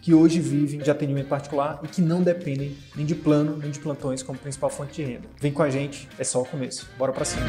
que hoje vivem de atendimento particular e que não dependem nem de plano nem de plantões como principal fonte de renda. Vem com a gente, é só o começo. Bora para cima.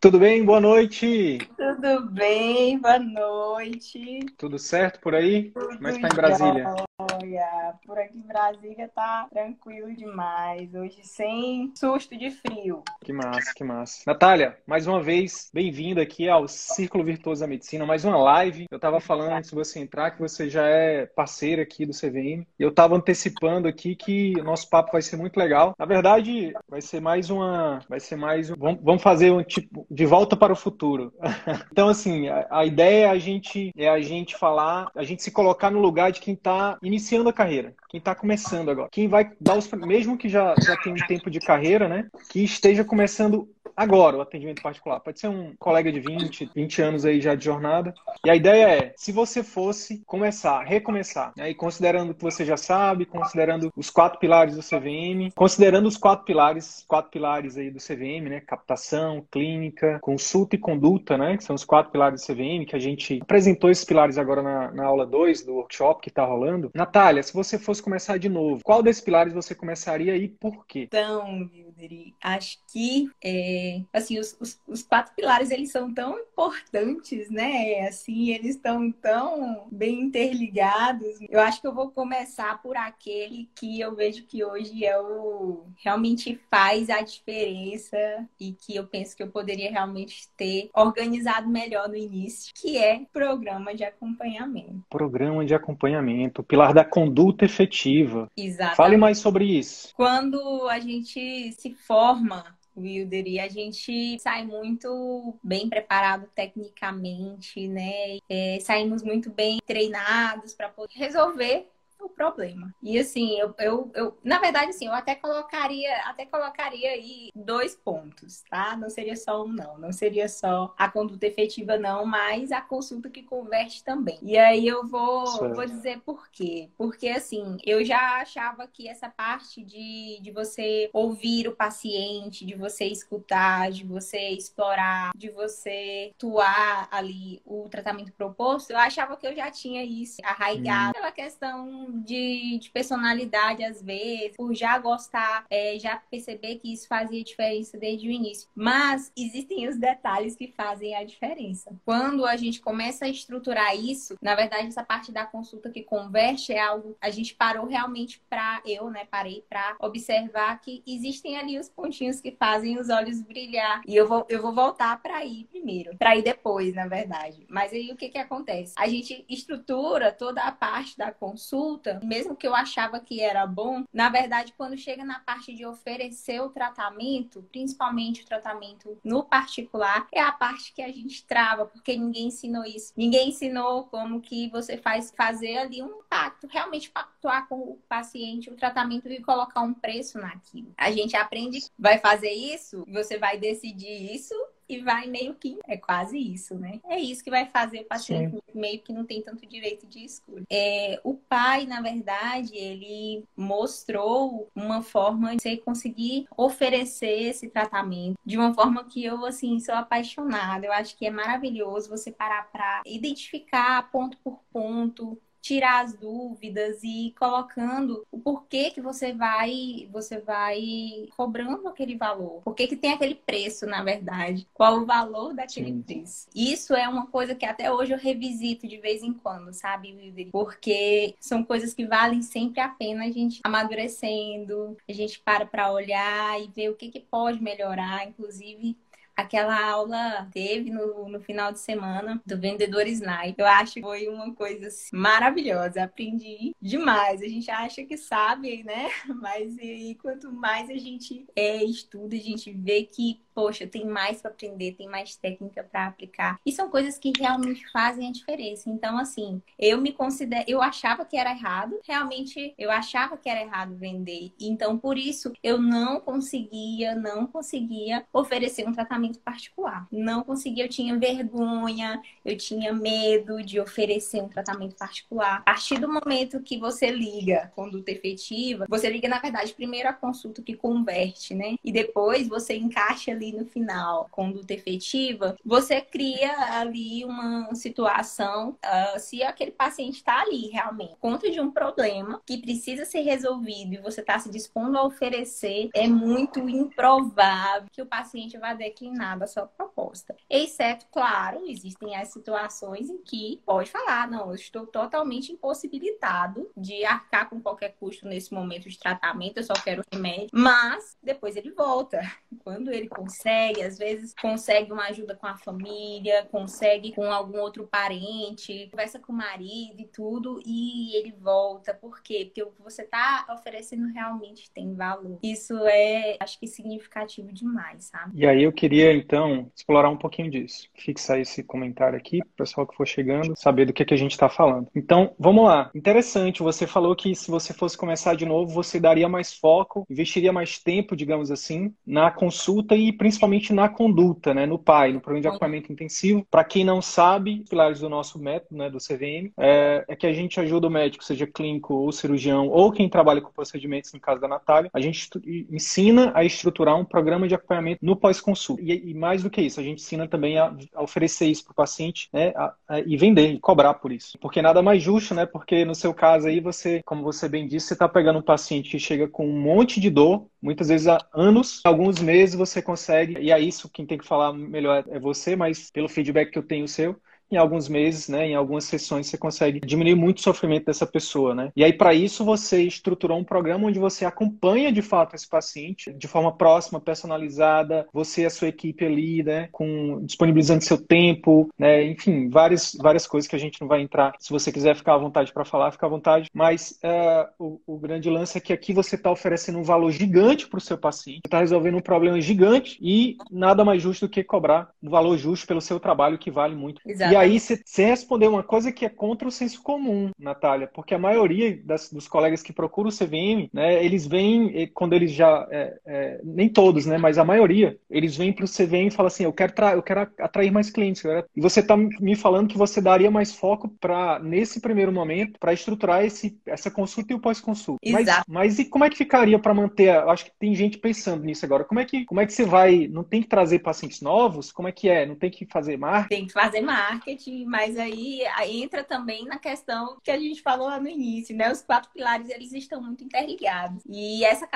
Tudo bem? Boa noite. Tudo bem? Boa noite. Tudo certo por aí? Tudo Como é que tá em Brasília? Olha, por aqui em Brasília tá tranquilo demais. Hoje sem susto de frio. Que massa, que massa. Natália, mais uma vez, bem-vinda aqui ao Círculo Virtuoso da Medicina, mais uma live. Eu tava falando antes de você entrar que você já é parceira aqui do CVM. Eu tava antecipando aqui que o nosso papo vai ser muito legal. Na verdade, vai ser mais uma. Vai ser mais um. Vamos fazer um tipo de volta para o futuro. então, assim, a, a, ideia é a gente é a gente falar, a gente se colocar no lugar de quem está iniciando a carreira, quem está começando agora, quem vai dar os mesmo que já já tem um tempo de carreira, né, que esteja começando agora o atendimento particular. Pode ser um colega de 20, 20 anos aí já de jornada. E a ideia é, se você fosse começar, recomeçar, né, e considerando que você já sabe, considerando os quatro pilares do CVM, considerando os quatro pilares, quatro pilares aí do CVM, né, captação, clínica, consulta e conduta, né, que são os quatro pilares do CVM, que a gente apresentou esses pilares agora na, na aula 2 do workshop que está rolando. Natália, se você fosse começar de novo, qual desses pilares você começaria e por quê? Então, Wilder, acho que é assim, os, os, os, quatro pilares, eles são tão importantes, né? Assim, eles estão tão bem interligados. Eu acho que eu vou começar por aquele que eu vejo que hoje é o realmente faz a diferença e que eu penso que eu poderia realmente ter organizado melhor no início, que é programa de acompanhamento. Programa de acompanhamento, o pilar da conduta efetiva. Exato. Fale mais sobre isso. Quando a gente se forma Wilder, e a gente sai muito bem preparado tecnicamente, né? É, saímos muito bem treinados para poder resolver o problema. E assim, eu, eu, eu, na verdade, assim, eu até colocaria, até colocaria aí dois pontos, tá? Não seria só um, não. Não seria só a conduta efetiva, não, mas a consulta que converte também. E aí eu vou, vou dizer por quê. Porque assim, eu já achava que essa parte de, de você ouvir o paciente, de você escutar, de você explorar, de você atuar ali o tratamento proposto, eu achava que eu já tinha isso arraigado hum. pela questão de, de personalidade, às vezes, por já gostar, é, já perceber que isso fazia diferença desde o início. Mas existem os detalhes que fazem a diferença. Quando a gente começa a estruturar isso, na verdade, essa parte da consulta que converte é algo. A gente parou realmente para eu, né? Parei para observar que existem ali os pontinhos que fazem os olhos brilhar. E eu vou, eu vou voltar para ir primeiro, para ir depois, na verdade. Mas aí o que que acontece? A gente estrutura toda a parte da consulta consulta, mesmo que eu achava que era bom, na verdade, quando chega na parte de oferecer o tratamento, principalmente o tratamento no particular, é a parte que a gente trava, porque ninguém ensinou isso. Ninguém ensinou como que você faz fazer ali um pacto, realmente pactuar com o paciente o tratamento e colocar um preço naquilo. A gente aprende, vai fazer isso, você vai decidir isso e vai meio que. É quase isso, né? É isso que vai fazer o paciente Sim. meio que não tem tanto direito de escolha. É, o pai, na verdade, ele mostrou uma forma de você conseguir oferecer esse tratamento de uma forma que eu, assim, sou apaixonada. Eu acho que é maravilhoso você parar para identificar ponto por ponto tirar as dúvidas e colocando o porquê que você vai você vai cobrando aquele valor. Por que, que tem aquele preço, na verdade? Qual o valor daquele Sim. preço? Isso é uma coisa que até hoje eu revisito de vez em quando, sabe, Wilder? Porque são coisas que valem sempre a pena a gente amadurecendo, a gente para para olhar e ver o que, que pode melhorar, inclusive aquela aula teve no, no final de semana do Vendedor Snipe. Eu acho que foi uma coisa assim, maravilhosa. Aprendi demais. A gente acha que sabe, né? Mas e, quanto mais a gente é, estuda, a gente vê que poxa, tem mais para aprender, tem mais técnica para aplicar. E são coisas que realmente fazem a diferença. Então, assim, eu me considero, eu achava que era errado, realmente eu achava que era errado vender. Então, por isso, eu não conseguia, não conseguia oferecer um tratamento particular. Não conseguia, eu tinha vergonha, eu tinha medo de oferecer um tratamento particular. A partir do momento que você liga conduta efetiva, você liga, na verdade, primeiro a consulta que converte, né? E depois você encaixa ali ali no final, conduta efetiva, você cria ali uma situação, uh, se aquele paciente está ali realmente, conta de um problema que precisa ser resolvido e você está se dispondo a oferecer, é muito improvável que o paciente vá declinar da sua proposta. Exceto, claro, existem as situações em que pode falar, não, eu estou totalmente impossibilitado de arcar com qualquer custo nesse momento de tratamento, eu só quero remédio, mas depois ele volta. Quando ele consegue consegue, às vezes consegue uma ajuda com a família, consegue com algum outro parente, conversa com o marido e tudo, e ele volta. Por quê? Porque o que você está oferecendo realmente tem valor. Isso é, acho que, significativo demais, sabe? E aí eu queria, então, explorar um pouquinho disso. Fixar esse comentário aqui, para o pessoal que for chegando, saber do que, que a gente está falando. Então, vamos lá. Interessante, você falou que se você fosse começar de novo, você daria mais foco, investiria mais tempo, digamos assim, na consulta e principalmente na conduta, né, no PAI, no Programa de Acompanhamento Intensivo. Para quem não sabe, pilares do nosso método, né, do CVM, é, é, que a gente ajuda o médico, seja clínico ou cirurgião, ou quem trabalha com procedimentos, no caso da Natália, a gente ensina a estruturar um programa de acompanhamento no pós-consulta. E, e, mais do que isso, a gente ensina também a, a oferecer isso para o paciente né, a, a, e vender, e cobrar por isso. Porque nada mais justo, né? Porque no seu caso aí, você, como você bem disse, você está pegando um paciente que chega com um monte de dor, muitas vezes há anos, alguns meses você consegue, e é isso quem tem que falar melhor é você, mas pelo feedback que eu tenho seu, em alguns meses, né, em algumas sessões, você consegue diminuir muito o sofrimento dessa pessoa, né? E aí, para isso, você estruturou um programa onde você acompanha de fato esse paciente de forma próxima, personalizada, você e a sua equipe ali, né, com, disponibilizando seu tempo, né, enfim, várias, várias coisas que a gente não vai entrar. Se você quiser ficar à vontade para falar, fica à vontade. Mas uh, o, o, grande lance é que aqui você está oferecendo um valor gigante para o seu paciente, está resolvendo um problema gigante e nada mais justo do que cobrar um valor justo pelo seu trabalho, que vale muito. Exato. E aí você respondeu uma coisa que é contra o senso comum, Natália, porque a maioria das, dos colegas que procuram o CVM, né, eles vêm, quando eles já. É, é, nem todos, né, mas a maioria, eles vêm para o CVM e falam assim: eu quero, eu quero atrair mais clientes. E você está me falando que você daria mais foco para, nesse primeiro momento, para estruturar esse, essa consulta e o pós-consulta. Mas, mas e como é que ficaria para manter? Eu acho que tem gente pensando nisso agora. Como é, que, como é que você vai. Não tem que trazer pacientes novos? Como é que é? Não tem que fazer marketing? Tem que fazer marketing marketing, mas aí entra também na questão que a gente falou lá no início, né? Os quatro pilares, eles estão muito interligados. E essa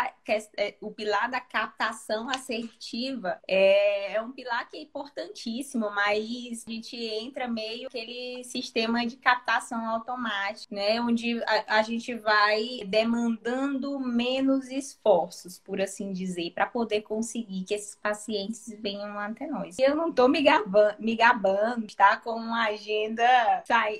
é, o pilar da captação assertiva é, é um pilar que é importantíssimo, mas a gente entra meio aquele sistema de captação automática, né? Onde a, a gente vai demandando menos esforços, por assim dizer, para poder conseguir que esses pacientes venham até nós. Eu não estou me gabando, me gabando, tá? Com uma agenda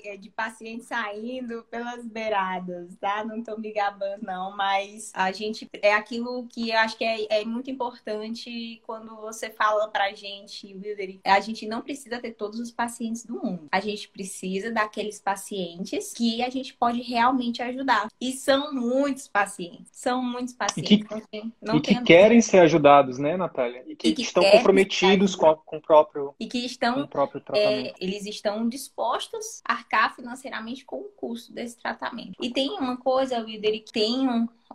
é, de pacientes saindo pelas beiradas, tá? Não tô me gabando, não, mas a gente é aquilo que eu acho que é, é muito importante quando você fala pra gente, Wilder, a gente não precisa ter todos os pacientes do mundo. A gente precisa daqueles pacientes que a gente pode realmente ajudar. E são muitos pacientes. São muitos pacientes. E que, não tem, não e que querem ser ajudados, né, Natália? E que, e que estão comprometidos com, com, o próprio. E que estão. próprio tratamento. É, eles estão dispostos a arcar financeiramente com o custo desse tratamento. E tem uma coisa, Wilder, que tem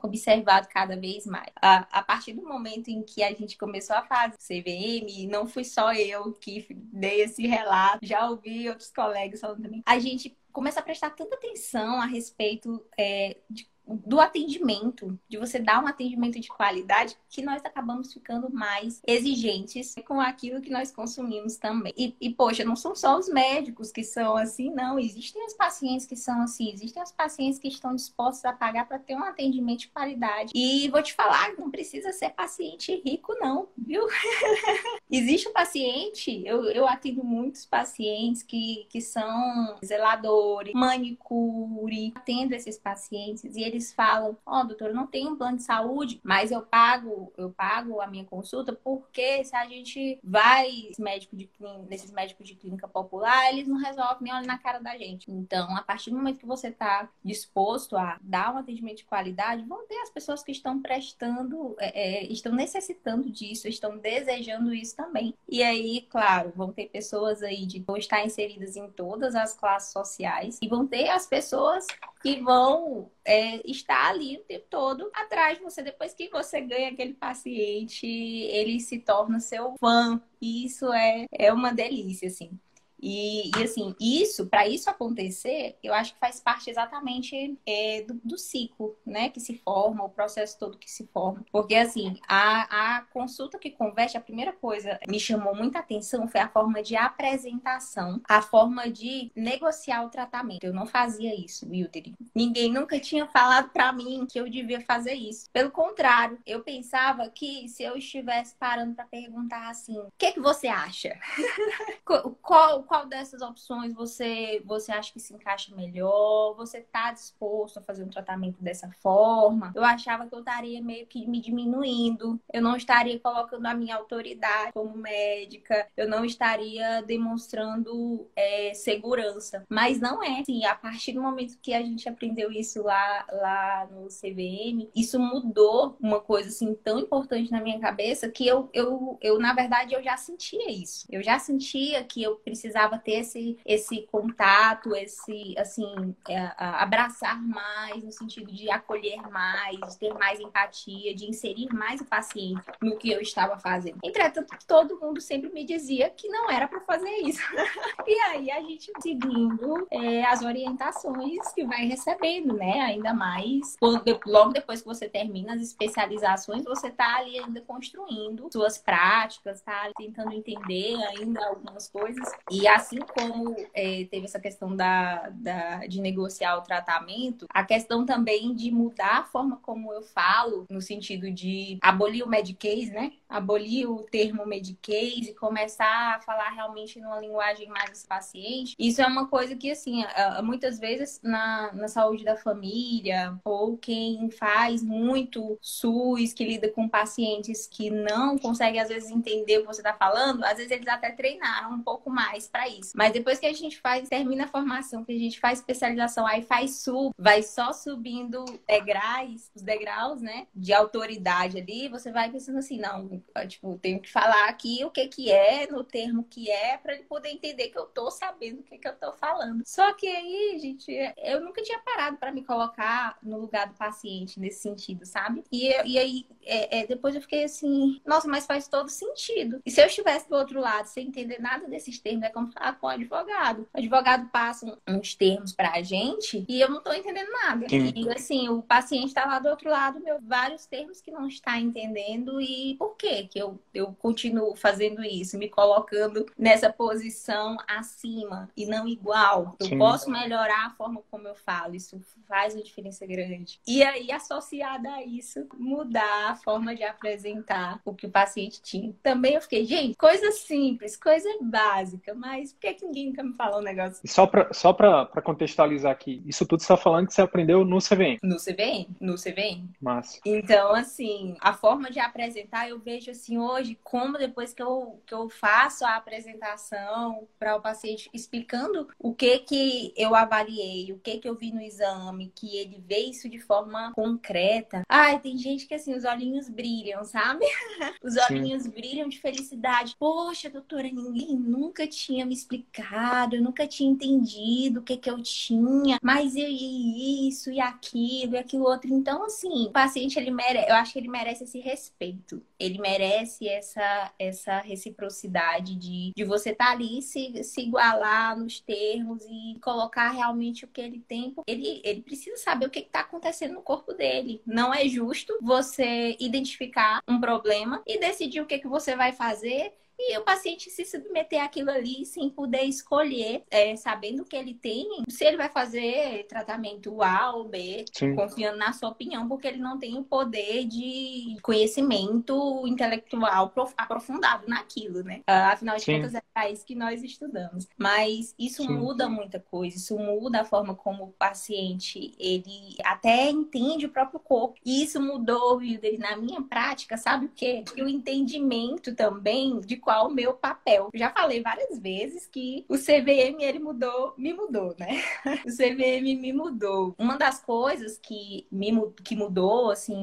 observado cada vez mais. A, a, partir do momento em que a gente começou a fazer CVM, não fui só eu que dei esse relato, já ouvi outros colegas falando também, a gente começa a prestar tanta atenção a respeito é, de do atendimento, de você dar um atendimento de qualidade, que nós acabamos ficando mais exigentes com aquilo que nós consumimos também. E, e poxa, não são só os médicos que são assim, não. Existem os pacientes que são assim, existem os pacientes que estão dispostos a pagar para ter um atendimento de qualidade. E vou te falar, não precisa ser paciente rico, não, viu? Existe o um paciente, eu, eu atendo muitos pacientes que, que são zeladores, manicure, atendo esses pacientes e eles eles falam, ó, oh, doutor, não tenho plano de saúde, mas eu pago, eu pago a minha consulta porque se a gente vai médico de clínica, nesses médicos de clínica popular, eles não resolvem nem olhar na cara da gente. Então, a partir do momento que você está disposto a dar um atendimento de qualidade, vão ter as pessoas que estão prestando, é, é, estão necessitando disso, estão desejando isso também. E aí, claro, vão ter pessoas aí de vão estar inseridas em todas as classes sociais e vão ter as pessoas que vão é, estar ali o tempo todo atrás de você. Depois que você ganha aquele paciente, ele se torna seu fã. E isso é, é uma delícia, assim. E, e, assim, isso, para isso acontecer, eu acho que faz parte exatamente é, do, do, ciclo, né, que se forma, o processo todo que se forma. Porque, assim, a, a consulta que converte, a primeira coisa que me chamou muita atenção foi a forma de apresentação, a forma de negociar o tratamento. Eu não fazia isso, Wilder. Ninguém nunca tinha falado para mim que eu devia fazer isso. Pelo contrário, eu pensava que se eu estivesse parando para perguntar assim, o que, que você acha? qual qual dessas opções você, você acha que se encaixa melhor? Você está disposto a fazer um tratamento dessa forma? Eu achava que eu estaria meio que me diminuindo, eu não estaria colocando a minha autoridade como médica, eu não estaria demonstrando é, segurança. Mas não é. Sim, a partir do momento que a gente aprendeu isso lá, lá no CVM, isso mudou uma coisa assim tão importante na minha cabeça que eu, eu, eu na verdade, eu já sentia isso. Eu já sentia que eu precisava precisava ter esse, esse contato, esse, assim, é, abraçar mais, no sentido de acolher mais, de ter mais empatia, de inserir mais o paciente no que eu estava fazendo. Entretanto, todo mundo sempre me dizia que não era para fazer isso. e aí a gente seguindo é, as orientações que vai recebendo, né? Ainda mais logo depois que você termina as especializações, você está ali ainda construindo suas práticas, tá tentando entender ainda algumas coisas. E e assim como é, teve essa questão da, da, de negociar o tratamento, a questão também de mudar a forma como eu falo, no sentido de abolir o Medicaid, né? Abolir o termo Medicaid e começar a falar realmente numa linguagem mais paciente. Isso é uma coisa que, assim, muitas vezes na, na saúde da família, ou quem faz muito SUS, que lida com pacientes que não conseguem, às vezes, entender o que você está falando, às vezes eles até treinaram um pouco mais para isso. Mas depois que a gente faz, termina a formação, que a gente faz especialização, aí faz sub, vai só subindo degraus, os degraus, né, de autoridade ali, você vai pensando assim, não, tipo, tenho que falar aqui o que que é, no termo que é, para ele poder entender que eu tô sabendo o que que eu tô falando. Só que aí, gente, eu nunca tinha parado para me colocar no lugar do paciente nesse sentido, sabe? E, e aí, é, é, depois eu fiquei assim, nossa, mas faz todo sentido. E se eu estivesse do outro lado, sem entender nada desses termos, é como falar com o advogado. O advogado passa uns termos pra gente e eu não tô entendendo nada. Sim. E assim, o paciente tá lá do outro lado, meu, vários termos que não está entendendo e por que que eu, eu continuo fazendo isso, me colocando nessa posição acima e não igual. Eu Sim. posso melhorar a forma como eu falo, isso faz uma diferença grande. E aí, associada a isso, mudar a forma de apresentar o que o paciente tinha. Também eu fiquei, gente, coisa simples, coisa básica, mas por que, que ninguém nunca me falou um negócio? E só para só contextualizar aqui, isso tudo você está falando que você aprendeu no CVM? No CVM, no CVM. Massa. Então, assim, a forma de apresentar, eu vejo assim hoje, como depois que eu, que eu faço a apresentação para o paciente, explicando o que que eu avaliei, o que que eu vi no exame, que ele vê isso de forma concreta. Ai, tem gente que assim, os olhinhos brilham, sabe? os olhinhos Sim. brilham de felicidade. Poxa, doutora, ninguém nunca tinha me explicado, eu nunca tinha entendido o que que eu tinha, mas e isso e aquilo e aquilo outro. Então, assim, o paciente, ele merece, eu acho que ele merece esse respeito. Ele merece essa, essa reciprocidade de, de você estar tá ali se, se igualar nos termos e colocar realmente o que ele tem. Ele, ele precisa saber o que está acontecendo no corpo dele. Não é justo você identificar um problema e decidir o que, que você vai fazer e o paciente se submeter àquilo ali sem poder escolher, é, sabendo que ele tem, se ele vai fazer tratamento A ou B, Sim. confiando na sua opinião, porque ele não tem o poder de conhecimento intelectual aprofundado naquilo, né? Ah, afinal de Sim. contas, é para isso que nós estudamos. Mas isso Sim. muda muita coisa, isso muda a forma como o paciente, ele até entende o próprio corpo. E isso mudou, Wilder, na minha prática, sabe o quê? E o entendimento também de qual o meu papel. Já falei várias vezes que o CVM ele mudou, me mudou, né? o CVM me mudou. Uma das coisas que me que mudou, assim,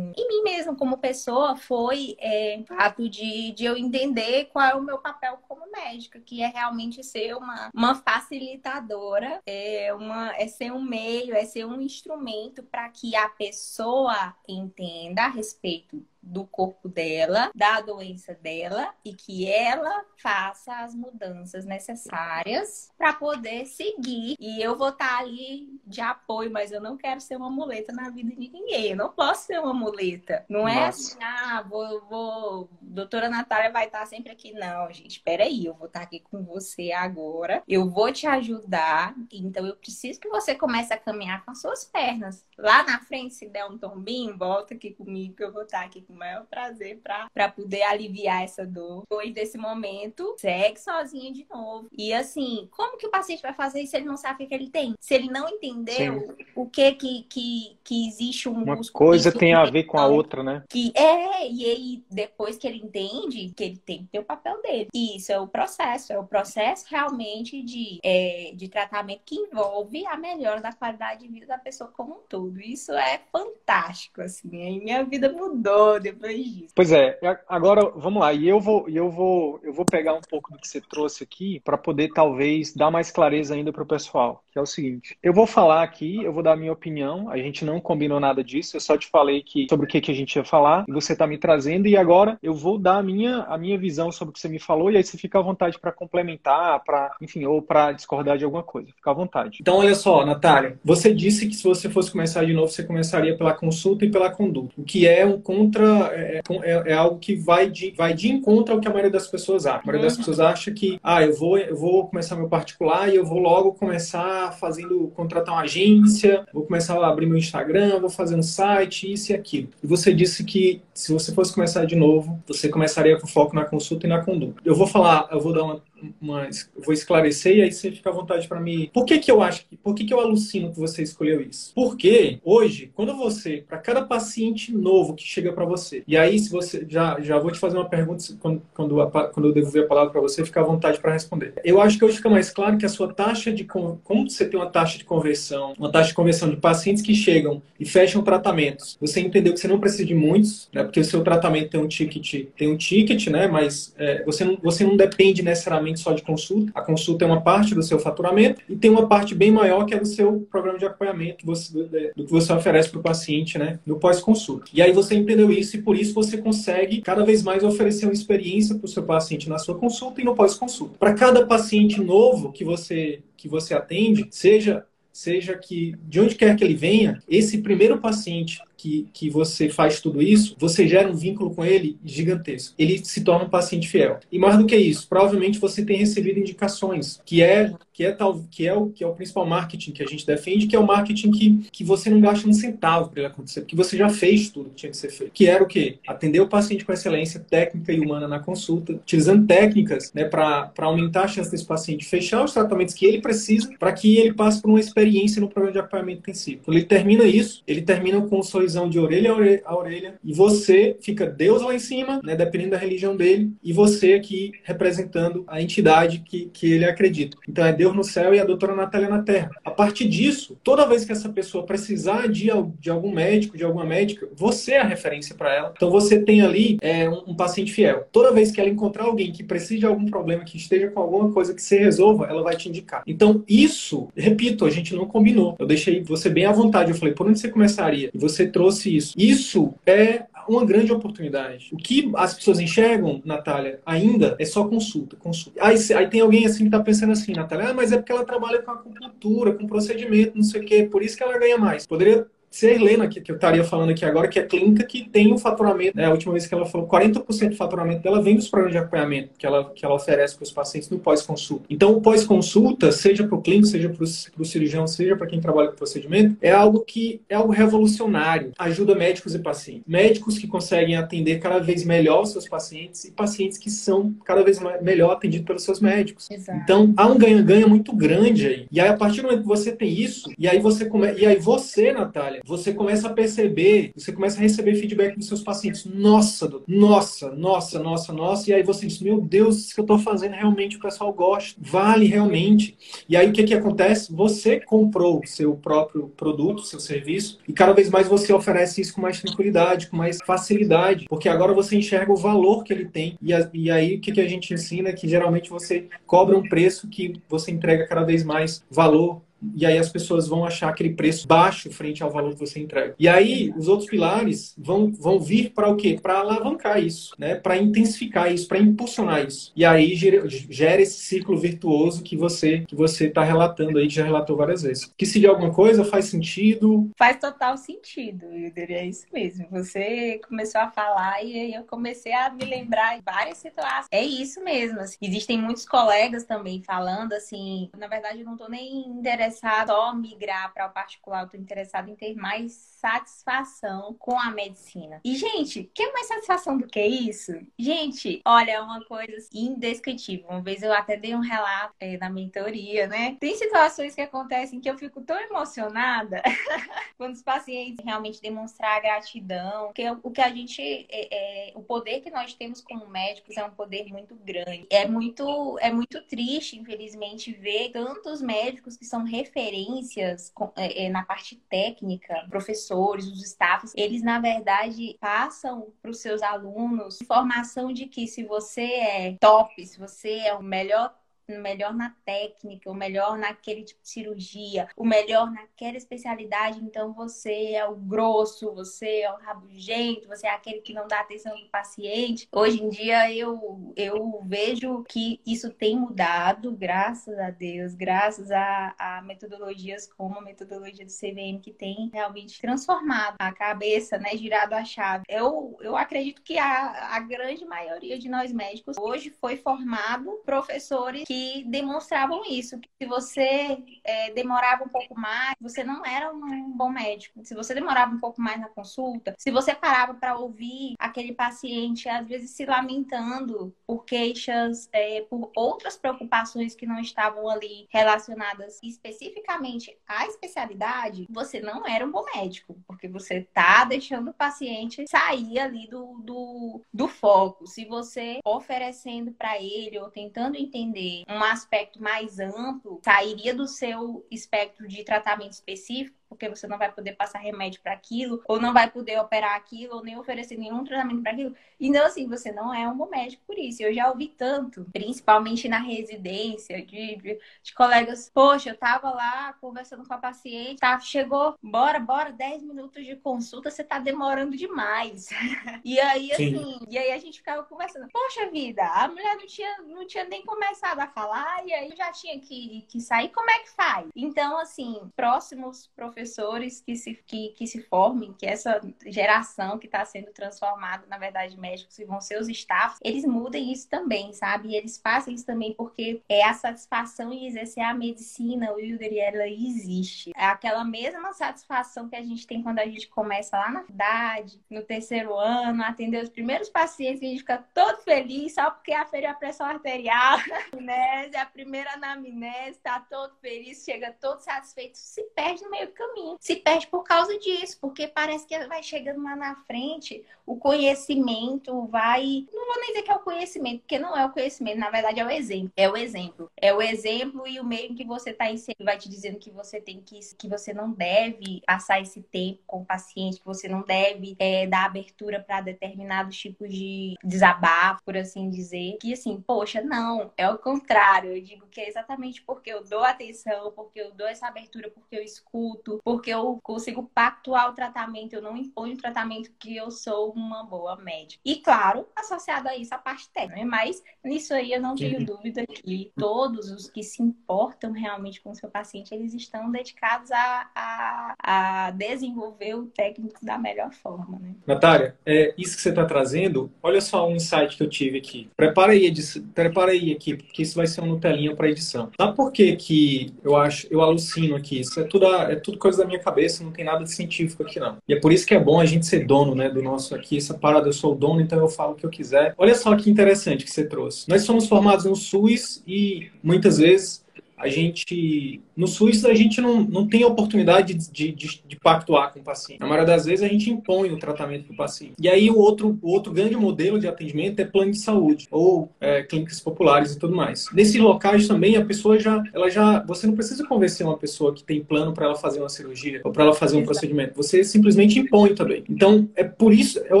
em mim mesmo como pessoa foi é, o fato de, de eu entender qual é o meu papel como médica, que é realmente ser uma, uma facilitadora, é, uma, é ser um meio, é ser um instrumento para que a pessoa entenda a respeito do corpo dela, da doença dela e que ela faça as mudanças necessárias para poder seguir. E eu vou estar tá ali de apoio, mas eu não quero ser uma muleta na vida de ninguém. Eu não posso ser uma muleta. Não Nossa. é assim, ah, vou, vou. Doutora Natália vai estar tá sempre aqui. Não, gente, espera aí, eu vou estar tá aqui com você agora. Eu vou te ajudar. Então eu preciso que você comece a caminhar com as suas pernas. Lá na frente, se der um tombinho, volta aqui comigo que eu vou estar aqui com maior prazer para poder aliviar essa dor. Depois desse momento, segue sozinha de novo. E assim, como que o paciente vai fazer isso se ele não sabe o que ele tem? Se ele não entendeu Sim. o que que, que que existe um Uma coisa tem a ver com a outra, né? Que é, e aí depois que ele entende que ele tem que ter o papel dele. E isso é o processo, é o processo realmente de, é, de tratamento que envolve a melhora da qualidade de vida da pessoa como um todo. Isso é fantástico, assim. Aí minha vida mudou depois disso. Pois é, agora vamos lá. E eu vou, eu vou, eu vou pegar um pouco do que você trouxe aqui para poder talvez dar mais clareza ainda para o pessoal, que é o seguinte. Eu vou falar aqui, eu vou dar a minha opinião. A gente não combinou nada disso. Eu só te falei que sobre o que, que a gente ia falar e você está me trazendo. E agora eu vou dar a minha, a minha visão sobre o que você me falou e aí você fica à vontade para complementar, para enfim, ou para discordar de alguma coisa. Fica à vontade. Então, olha só, Natália, você disse que se você fosse começar de novo, você começaria pela consulta e pela conduta, o que é um contra é, é, é algo que vai de, vai de encontro ao que a maioria das pessoas acha. A maioria das uhum. pessoas acha que, ah, eu vou, eu vou começar meu particular e eu vou logo começar fazendo, contratar uma agência, vou começar a abrir meu Instagram, vou fazer um site, isso e aquilo. E você disse que se você fosse começar de novo, você começaria com foco na consulta e na conduta. Eu vou falar, eu vou dar uma mas vou esclarecer e aí você fica à vontade para mim. Por que, que eu acho que, por que, que eu alucino que você escolheu isso? Porque hoje, quando você, para cada paciente novo que chega para você, e aí se você já já vou te fazer uma pergunta quando quando, quando eu devolver a palavra para você, fica à vontade para responder. Eu acho que hoje fica mais claro que a sua taxa de como você tem uma taxa de conversão, uma taxa de conversão de pacientes que chegam e fecham tratamentos. Você entendeu que você não precisa de muitos, né? Porque o seu tratamento tem um ticket, tem um ticket, né? Mas é, você não você não depende necessariamente só de consulta. A consulta é uma parte do seu faturamento e tem uma parte bem maior que é do seu programa de acompanhamento, do, do que você oferece para o paciente né, no pós-consulta. E aí você entendeu isso e por isso você consegue cada vez mais oferecer uma experiência para o seu paciente na sua consulta e no pós-consulta. Para cada paciente novo que você, que você atende, seja seja que de onde quer que ele venha, esse primeiro paciente que, que você faz tudo isso, você gera um vínculo com ele gigantesco. Ele se torna um paciente fiel. E mais do que isso, provavelmente você tem recebido indicações, que é que é tal que é o que é o principal marketing que a gente defende, que é o marketing que, que você não gasta um centavo para ele acontecer, porque você já fez tudo que tinha que ser feito. Que era o quê? Atender o paciente com excelência técnica e humana na consulta, utilizando técnicas, né, para aumentar a chance desse paciente fechar os tratamentos que ele precisa, para que ele passe por uma experiência no programa de acompanhamento intensivo. Quando ele termina isso, ele termina com um sorrisão de orelha a orelha, e você fica Deus lá em cima, né, dependendo da religião dele, e você aqui representando a entidade que, que ele acredita. Então é Deus no céu e a doutora Natália na terra. A partir disso, toda vez que essa pessoa precisar de, de algum médico, de alguma médica, você é a referência para ela. Então você tem ali é, um, um, paciente fiel. Toda vez que ela encontrar alguém que precise de algum problema, que esteja com alguma coisa que se resolva, ela vai te indicar. Então isso, repito, a gente não combinou. Eu deixei você bem à vontade. Eu falei, por onde você começaria? E você trouxe isso. Isso é uma grande oportunidade. O que as pessoas enxergam, Natália, ainda é só consulta, consulta. Aí, aí tem alguém assim que tá pensando assim, Natália, ah, mas é porque ela trabalha com acupuntura, com procedimento, não sei o quê, por isso que ela ganha mais. Poderia se a Helena, que, que eu estaria falando aqui agora, que é clínica que tem um faturamento, né, a última vez que ela falou, 40% do faturamento dela vem dos programas de acompanhamento que ela, que ela oferece para os pacientes no pós-consulta. Então, o pós-consulta, seja para o clínico, seja para o cirurgião, seja para quem trabalha com procedimento, é algo que é algo revolucionário, ajuda médicos e pacientes. Médicos que conseguem atender cada vez melhor os seus pacientes e pacientes que são cada vez melhor atendidos pelos seus médicos. Exato. Então, há um ganha-ganha muito grande aí. E aí, a partir do momento que você tem isso, e aí você come... e aí você, Natália, você começa a perceber, você começa a receber feedback dos seus pacientes. Nossa, nossa, nossa, nossa, nossa. E aí você diz, meu Deus, isso que eu estou fazendo realmente o pessoal gosta. Vale realmente. E aí o que, que acontece? Você comprou seu próprio produto, seu serviço, e cada vez mais você oferece isso com mais tranquilidade, com mais facilidade, porque agora você enxerga o valor que ele tem. E, a, e aí o que, que a gente ensina? Que geralmente você cobra um preço que você entrega cada vez mais valor e aí as pessoas vão achar aquele preço baixo frente ao valor que você entrega. E aí os outros pilares vão, vão vir para o quê? Para alavancar isso, né? Para intensificar isso, para impulsionar isso. E aí gera, gera, esse ciclo virtuoso que você que você está relatando aí, que já relatou várias vezes. Que se de alguma coisa faz sentido? Faz total sentido, Hilder, é isso mesmo. Você começou a falar e aí eu comecei a me lembrar de várias situações. É isso mesmo. Assim. Existem muitos colegas também falando assim, na verdade eu não estou nem interessado interessado só migrar para o particular, eu tô interessado em ter mais satisfação com a medicina. E, gente, quer mais satisfação do que isso? Gente, olha, é uma coisa indescritível. Uma vez eu até dei um relato é, na mentoria, né? Tem situações que acontecem que eu fico tão emocionada quando os pacientes realmente demonstrar gratidão, que o que a gente, é, é, o poder que nós temos como médicos é um poder muito grande. É muito, é muito triste, infelizmente, ver tantos médicos que são referências é, é, na parte técnica, professores, os staffs, eles na verdade passam para os seus alunos informação de que se você é top, se você é o melhor melhor na técnica, o melhor naquele tipo de cirurgia, o melhor naquela especialidade, então você é o grosso, você é o rabugento, você é aquele que não dá atenção do paciente. Hoje em dia eu, eu vejo que isso tem mudado, graças a Deus, graças a, a metodologias como a metodologia do CVM, que tem realmente transformado a cabeça, né, girado a chave. Eu, eu acredito que a, a grande maioria de nós médicos hoje foi formado professores que demonstravam isso, que se você é, demorava um pouco mais, você não era um bom médico. Se você demorava um pouco mais na consulta, se você parava para ouvir aquele paciente, às vezes se lamentando por queixas, é, por outras preocupações que não estavam ali relacionadas especificamente à especialidade, você não era um bom médico, porque você tá deixando o paciente sair ali do, do, do foco. Se você oferecendo para ele ou tentando entender um aspecto mais amplo, sairia do seu espectro de tratamento específico porque você não vai poder passar remédio para aquilo, ou não vai poder operar aquilo, ou nem oferecer nenhum tratamento para aquilo. Então, assim, você não é um bom médico por isso. Eu já ouvi tanto, principalmente na residência, de, de, de colegas, poxa, eu tava lá conversando com a paciente, tá, chegou, bora, bora, 10 minutos de consulta, você tá demorando demais. e aí, assim, Sim. e aí a gente ficava conversando, poxa vida, a mulher não tinha, não tinha nem começado a falar, e aí já tinha que, que sair, como é que faz? Então, assim, próximos professores professores que se, que, que se formem, que essa geração que está sendo transformada, na verdade, médicos que vão ser os staffs, eles mudem isso também, sabe? E eles façam isso também porque é a satisfação em exercer a medicina, o Wilder, ela existe. É aquela mesma satisfação que a gente tem quando a gente começa lá na cidade, no terceiro ano, atender os primeiros pacientes, a gente fica todo feliz só porque aferiu a pressão arterial, né? A primeira anamnese, tá todo feliz, chega todo satisfeito, se perde no meio do caminho. Se perde por causa disso, porque parece que vai chegando lá na frente, o conhecimento vai. Não vou nem dizer que é o conhecimento, porque não é o conhecimento, na verdade é o exemplo. É o exemplo. É o exemplo e o meio que você está inserindo vai te dizendo que você tem que. que você não deve passar esse tempo com o paciente, que você não deve é, dar abertura para determinados tipos de desabafo, por assim dizer. Que assim, poxa, não, é o contrário. Eu digo que é exatamente porque eu dou atenção, porque eu dou essa abertura, porque eu escuto, porque eu consigo pactuar o tratamento, eu não imponho o tratamento que eu sou uma boa médica. E claro, associado a isso a parte técnica, né? mas nisso aí eu não tenho dúvida que todos os que se importam realmente com o seu paciente, eles estão dedicados a, a, a desenvolver o técnico da melhor forma. Né? Natália, é, isso que você está trazendo, olha só um insight que eu tive aqui. Prepara aí, prepara aí aqui, porque isso vai ser um Nutelinha para edição. Sabe por que, que eu acho, eu alucino aqui? Isso é tudo, é tudo coisa da minha cabeça, não tem nada de científico aqui não. E é por isso que é bom a gente ser dono né, do nosso aqui, essa parada, eu sou o dono, então eu falo o que eu quiser. Olha só que interessante que você trouxe. Nós somos formados no SUS e muitas vezes a gente no SUS, a gente não, não tem oportunidade de, de, de, pactuar com o paciente. Na maioria das vezes, a gente impõe o tratamento para o paciente. E aí, o outro, o outro grande modelo de atendimento é plano de saúde, ou é, clínicas populares e tudo mais. Nesses locais também, a pessoa já, ela já. Você não precisa convencer uma pessoa que tem plano para ela fazer uma cirurgia ou para ela fazer um Exato. procedimento. Você simplesmente impõe também. Então, é por isso, eu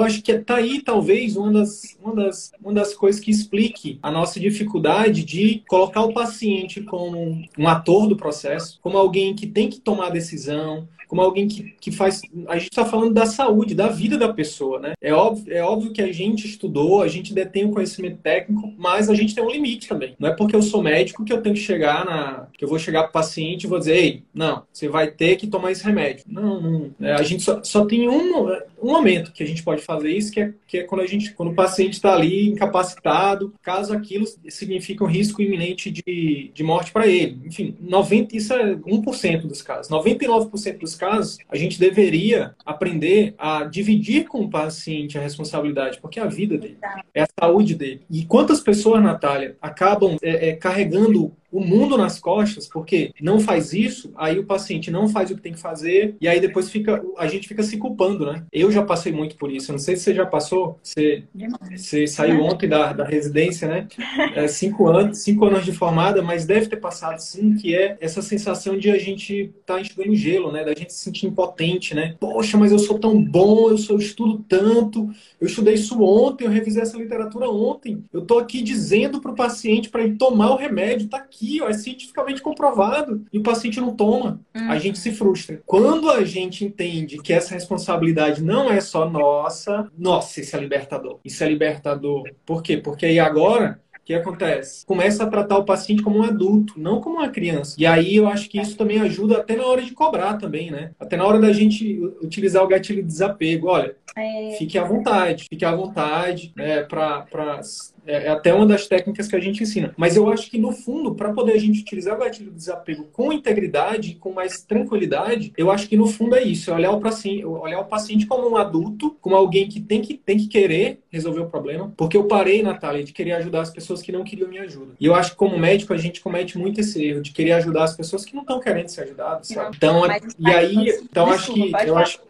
acho que está aí, talvez, uma das, uma, das, uma das coisas que explique a nossa dificuldade de colocar o paciente como um ator do processo como alguém que tem que tomar decisão, como alguém que, que faz. A gente está falando da saúde, da vida da pessoa, né? É óbvio, é óbvio que a gente estudou, a gente detém o conhecimento técnico, mas a gente tem um limite também. Não é porque eu sou médico que eu tenho que chegar na. que eu vou chegar para o paciente e vou dizer, ei, não, você vai ter que tomar esse remédio. Não, não. É, a gente só, só tem um, um momento que a gente pode fazer isso, que é, que é quando a gente. quando o paciente está ali incapacitado, caso aquilo signifique um risco iminente de, de morte para ele. Enfim, 90, isso é 1% dos casos. 99% dos casos, a gente deveria aprender a dividir com o paciente a responsabilidade, porque é a vida dele, é a saúde dele. E quantas pessoas, Natália, acabam é, é, carregando o mundo nas costas, porque não faz isso, aí o paciente não faz o que tem que fazer, e aí depois fica, a gente fica se culpando, né? Eu já passei muito por isso. Eu não sei se você já passou. Você, você saiu ontem da, da residência, né? É, cinco anos, cinco anos de formada, mas deve ter passado sim, que é essa sensação de a gente estar tá enxugando gelo, né? Da gente se sentir impotente, né? Poxa, mas eu sou tão bom, eu sou eu estudo tanto, eu estudei isso ontem, eu revisei essa literatura ontem. Eu tô aqui dizendo para o paciente para ele tomar o remédio, tá aqui aqui, ó, é cientificamente comprovado, e o paciente não toma. Uhum. A gente se frustra. Quando a gente entende que essa responsabilidade não é só nossa, nossa, isso é libertador. Isso é libertador. Por quê? Porque aí agora que acontece? Começa a tratar o paciente como um adulto, não como uma criança. E aí eu acho que isso também ajuda até na hora de cobrar também, né? Até na hora da gente utilizar o gatilho de desapego. Olha, é... fique à vontade, fique à vontade né, para é, é até uma das técnicas que a gente ensina. Mas eu acho que, no fundo, para poder a gente utilizar o gatilho do desapego com integridade, com mais tranquilidade, eu acho que, no fundo, é isso. É olhar o paciente, olhar o paciente como um adulto, como alguém que tem que, tem que querer resolver o problema. Porque eu parei, Natália, de querer ajudar as pessoas que não queriam minha ajuda. E eu acho que, como médico, a gente comete muito esse erro de querer ajudar as pessoas que não estão querendo ser ajudadas, sabe? Então, e aí, então acho que... Eu acho,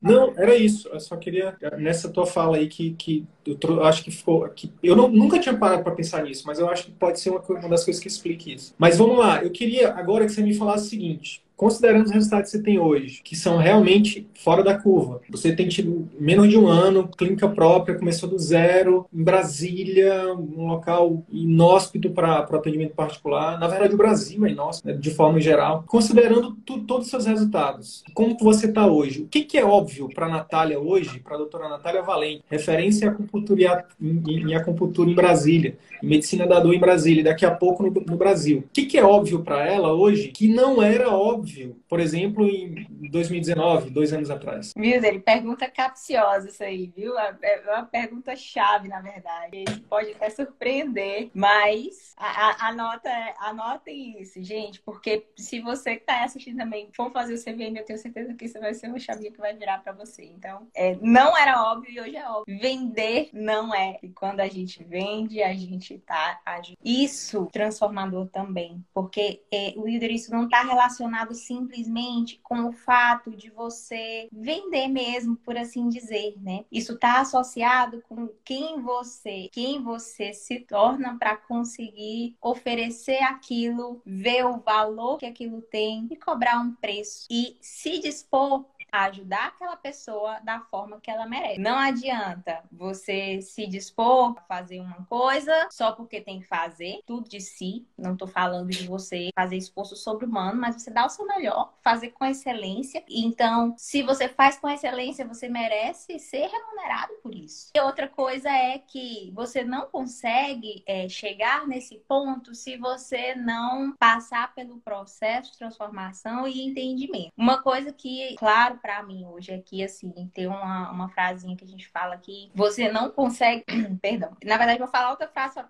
não, era isso. Eu só queria, nessa tua fala aí, que, que eu acho que ficou. Que, eu não, nunca tinha parado para pensar nisso, mas eu acho que pode ser uma, uma das coisas que explique isso. Mas vamos lá, eu queria agora que você me falasse o seguinte: considerando os resultados que você tem hoje, que são realmente fora da curva. Você tem tido menos de um ano, clínica própria, começou do zero, em Brasília, um local inóspito para atendimento particular. Na verdade, o Brasil é inóspito, né, de forma geral. Considerando tu, todos os seus resultados, como você está hoje? O que, que, é óbvio para a Natália hoje, para a doutora Natália Valente, referência em acupuntura, em, em acupuntura em Brasília, em medicina da dor em Brasília, daqui a pouco no, no Brasil. O que, que é óbvio para ela hoje que não era óbvio óbvio, por exemplo, em 2019, dois anos atrás? Wilder, pergunta capciosa isso aí, viu? É, é uma pergunta chave, na verdade. Pode até surpreender, mas anota, anotem isso, gente, porque se você que está assistindo também for fazer o CVM, eu tenho certeza que isso vai ser uma chavinha que vai virar para você. Então, é, não era óbvio e hoje é óbvio. Vender não é. E quando a gente vende, a gente está agindo. Isso transformador também, porque é, o líder isso não está relacionado simplesmente com o fato de você vender mesmo, por assim dizer, né? Isso está associado com quem você, quem você se torna para conseguir oferecer aquilo, ver o valor que aquilo tem e cobrar um preço e se dispor ajudar aquela pessoa da forma que ela merece. Não adianta você se dispor a fazer uma coisa só porque tem que fazer, tudo de si. Não tô falando de você fazer esforço sobre-humano, mas você dá o seu melhor, fazer com excelência. Então, se você faz com excelência, você merece ser remunerado por isso. E outra coisa é que você não consegue é, chegar nesse ponto se você não passar pelo processo de transformação e entendimento. Uma coisa que, claro, para mim hoje aqui, assim, tem uma, uma frasinha que a gente fala que você não consegue. Perdão. Na verdade, vou falar outra frase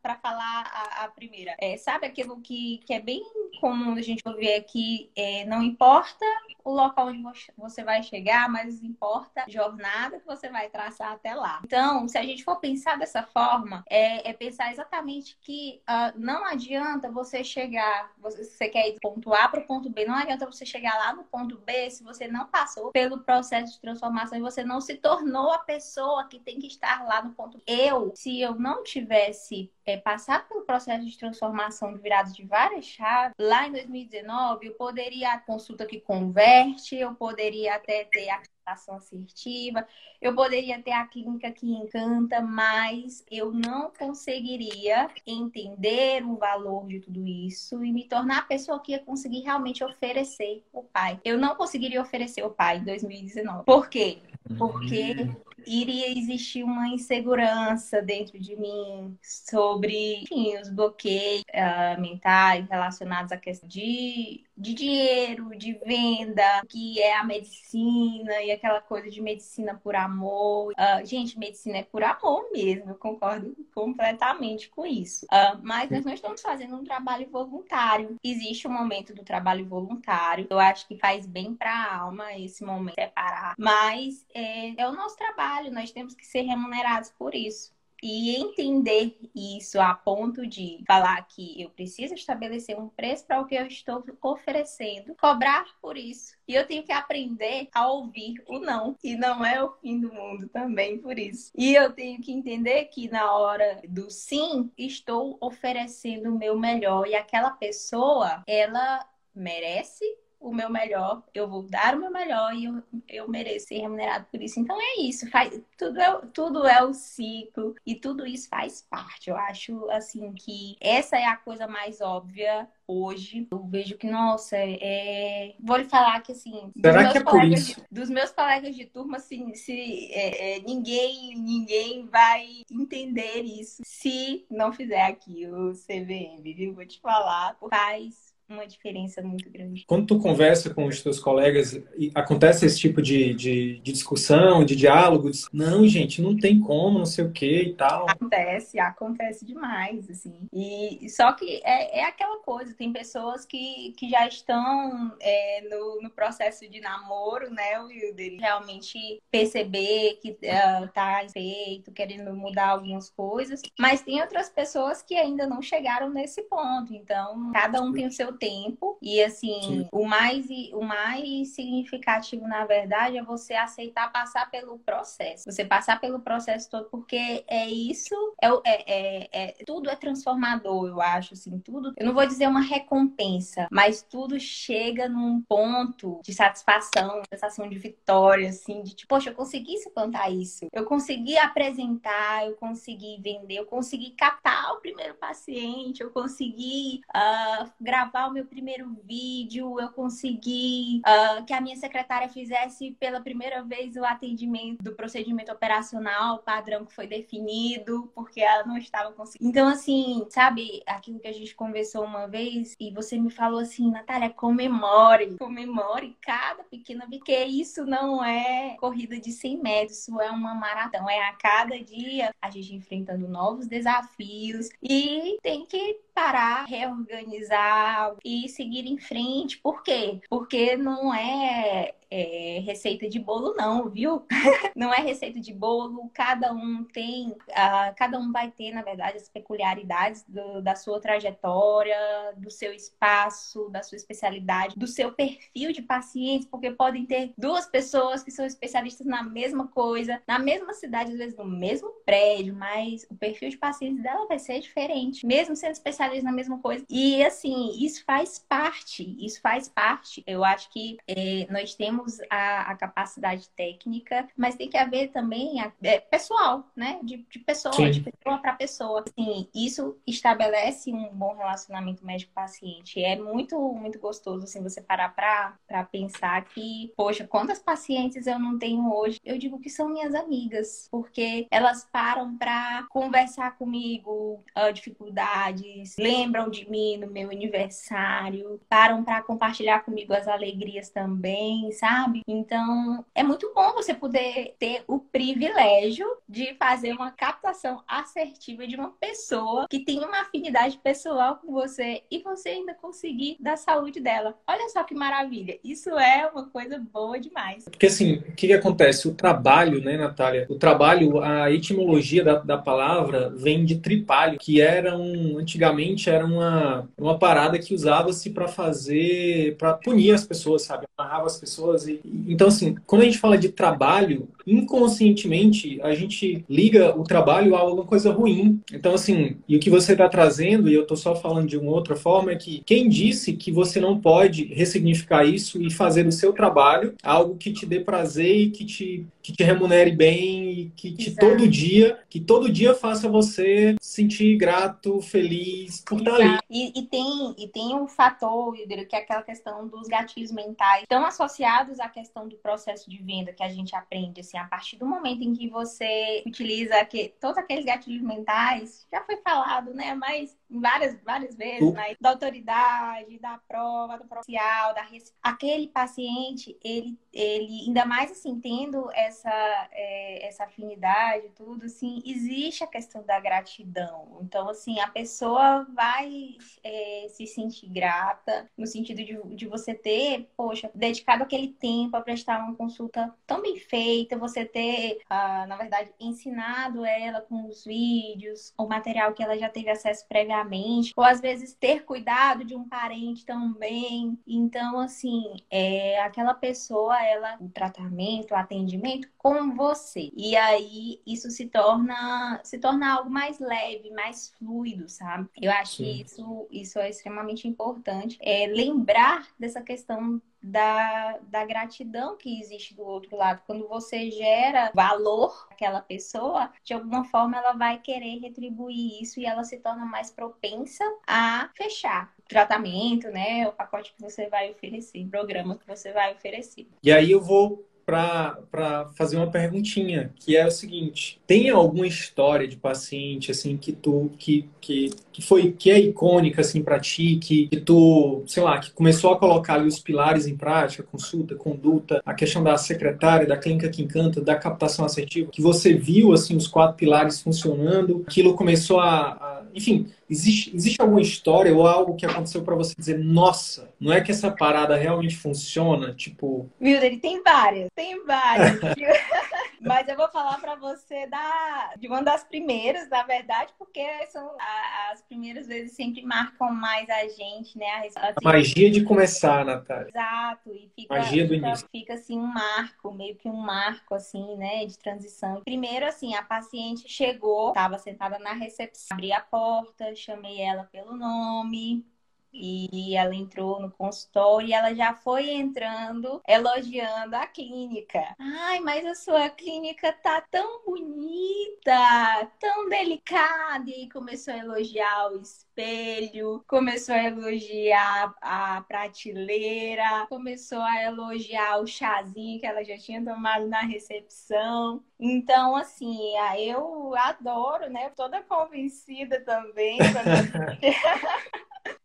para falar a, a primeira. É, sabe aquilo que, que é bem comum a gente ouvir aqui? É, não importa o local onde você vai chegar, mas importa a jornada que você vai traçar até lá. Então, se a gente for pensar dessa forma, é, é pensar exatamente que uh, não adianta você chegar, você, você quer ir do ponto A para o ponto B, não adianta você chegar lá no ponto B se você não passou pelo processo de transformação e você não se tornou a pessoa que tem que estar lá no ponto. Eu, se eu não tivesse é, passado pelo processo de transformação de virada de várias chaves, lá em 2019, eu poderia a consulta que converte, eu poderia até ter a ação assertiva, eu poderia ter a clínica que encanta, mas eu não conseguiria entender o valor de tudo isso e me tornar a pessoa que ia conseguir realmente oferecer o pai. Eu não conseguiria oferecer o pai em 2019. Por quê? Porque iria existir uma insegurança dentro de mim sobre enfim, os bloqueios uh, mentais relacionados à questão de, de dinheiro, de venda, que é a medicina e aquela coisa de medicina por amor. Uh, gente, medicina é por amor mesmo, eu concordo completamente com isso. Uh, mas nós não estamos fazendo um trabalho voluntário. Existe um momento do trabalho voluntário. Eu acho que faz bem para a alma esse momento separar. Mas é, é o nosso trabalho trabalho, nós temos que ser remunerados por isso. E entender isso a ponto de falar que eu preciso estabelecer um preço para o que eu estou oferecendo, cobrar por isso. E eu tenho que aprender a ouvir o não. E não é o fim do mundo também por isso. E eu tenho que entender que na hora do sim, estou oferecendo o meu melhor. E aquela pessoa, ela merece o meu melhor, eu vou dar o meu melhor e eu, eu mereço ser remunerado por isso. Então é isso, faz, tudo, é, tudo é o ciclo e tudo isso faz parte. Eu acho assim que essa é a coisa mais óbvia hoje. Eu vejo que, nossa, é... vou lhe falar que assim, Será que é por isso? De, dos meus colegas de turma, assim, se é, é, ninguém, ninguém vai entender isso se não fizer aqui o CVM, viu? Vou te falar, faz uma diferença muito grande. Quando tu conversa com os teus colegas, acontece esse tipo de, de, de discussão, de diálogo? De, não, gente, não tem como, não sei o que e tal. Acontece, acontece demais, assim. E só que é, é aquela coisa, tem pessoas que, que já estão é, no, no processo de namoro, né, Wilder? Realmente perceber que uh, tá feito, querendo mudar algumas coisas. Mas tem outras pessoas que ainda não chegaram nesse ponto. Então, cada um tem o seu tempo. E assim, Sim. o mais, o mais significativo, na verdade, é você aceitar passar pelo processo. Você passar pelo processo todo, porque é isso, é, é, é, é tudo é transformador, eu acho, assim, tudo. Eu não vou dizer uma recompensa, mas tudo chega num ponto de satisfação, sensação de vitória, assim, de tipo, poxa, eu consegui suplantar isso. Eu consegui apresentar, eu consegui vender, eu consegui captar o primeiro paciente, eu consegui uh, gravar meu primeiro vídeo, eu consegui uh, que a minha secretária fizesse pela primeira vez o atendimento do procedimento operacional, padrão que foi definido, porque ela não estava conseguindo. Então, assim, sabe aquilo que a gente conversou uma vez e você me falou assim, Natália, comemore, comemore cada pequena, porque isso não é corrida de 100 metros, isso é uma maratona, é a cada dia a gente enfrentando novos desafios e tem que parar, reorganizar e seguir em frente. Por quê? Porque não é é, receita de bolo, não, viu? não é receita de bolo, cada um tem, uh, cada um vai ter, na verdade, as peculiaridades do, da sua trajetória, do seu espaço, da sua especialidade, do seu perfil de pacientes, porque podem ter duas pessoas que são especialistas na mesma coisa, na mesma cidade, às vezes no mesmo prédio, mas o perfil de pacientes dela vai ser diferente, mesmo sendo especialista na mesma coisa. E assim, isso faz parte, isso faz parte. Eu acho que é, nós temos temos a, a capacidade técnica, mas tem que haver também a, é, pessoal, né? De, de pessoa, Sim. de pessoa para pessoa. Assim, isso estabelece um bom relacionamento médico-paciente. É muito, muito gostoso, assim, você parar para pensar que, poxa, quantas pacientes eu não tenho hoje? Eu digo que são minhas amigas, porque elas param para conversar comigo uh, dificuldades, lembram de mim no meu aniversário, param para compartilhar comigo as alegrias também, sabe? Sabe? Então, é muito bom você poder ter o privilégio de fazer uma captação assertiva de uma pessoa que tem uma afinidade pessoal com você e você ainda conseguir dar saúde dela. Olha só que maravilha. Isso é uma coisa boa demais. Porque assim, o que, que acontece? O trabalho, né, Natália? O trabalho, a etimologia da, da palavra vem de tripalho, que era um, antigamente era uma, uma parada que usava-se para fazer, para punir as pessoas, sabe? Amarrava as pessoas pessoas. E, então, assim, quando a gente fala de trabalho, inconscientemente a gente liga o trabalho a alguma coisa ruim. Então, assim, e o que você está trazendo, e eu estou só falando de uma outra forma, é que quem disse que você não pode ressignificar isso e fazer o seu trabalho algo que te dê prazer e que te, que te remunere bem e que te Exato. todo dia, que todo dia faça você sentir grato, feliz por estar ali. E, e, tem, e tem um fator, que é aquela questão dos gatilhos mentais, tão associados à questão do processo de venda que a gente aprende, assim, a partir do momento em que você utiliza que, todos aqueles gatilhos mentais, já foi falado, né? Mas várias, várias vezes, uh. mas da autoridade, da prova, do social, da aquele paciente, ele, ele ainda mais assim, tendo essa, é, essa afinidade, tudo, assim, existe a questão da gratidão. Então, assim, a pessoa vai é, se sentir grata no sentido de, de você ter, poxa, dedicado aquele tempo a prestar uma consulta tão bem feita, você ter, ah, na verdade, ensinado ela com os vídeos, o material que ela já teve acesso ou às vezes ter cuidado de um parente também. Então, assim, é aquela pessoa, ela, o tratamento, o atendimento com você. E aí isso se torna se torna algo mais leve, mais fluido, sabe? Eu acho Sim. que isso, isso é extremamente importante. É lembrar dessa questão da, da gratidão que existe do outro lado. Quando você gera valor àquela pessoa, de alguma forma ela vai querer retribuir isso e ela se torna mais propensa a fechar o tratamento, né? O pacote que você vai oferecer, o programa que você vai oferecer. E aí eu vou para fazer uma perguntinha, que é o seguinte: tem alguma história de paciente assim que tu que, que, que foi que é icônica assim para ti, que, que tu, sei lá, que começou a colocar ali os pilares em prática, consulta, conduta, a questão da secretária, da clínica que encanta, da captação assertiva, que você viu assim os quatro pilares funcionando, aquilo começou a, a enfim, Existe, existe alguma história ou algo que aconteceu para você dizer, nossa, não é que essa parada realmente funciona? Tipo. Wilder, tem várias, tem várias. Mas eu vou falar para você da, de uma das primeiras, na verdade, porque são as primeiras vezes sempre marcam mais a gente, né? Assim, a magia de começar, Natália. Exato, e fica, magia do fica, início. fica assim um marco, meio que um marco, assim, né, de transição. Primeiro, assim, a paciente chegou, estava sentada na recepção, abri a porta, chamei ela pelo nome. E ela entrou no consultório e ela já foi entrando, elogiando a clínica. Ai, mas a sua clínica tá tão bonita, tão delicada. E começou a elogiar o espelho, começou a elogiar a prateleira, começou a elogiar o chazinho que ela já tinha tomado na recepção. Então, assim, eu adoro, né? Toda convencida também.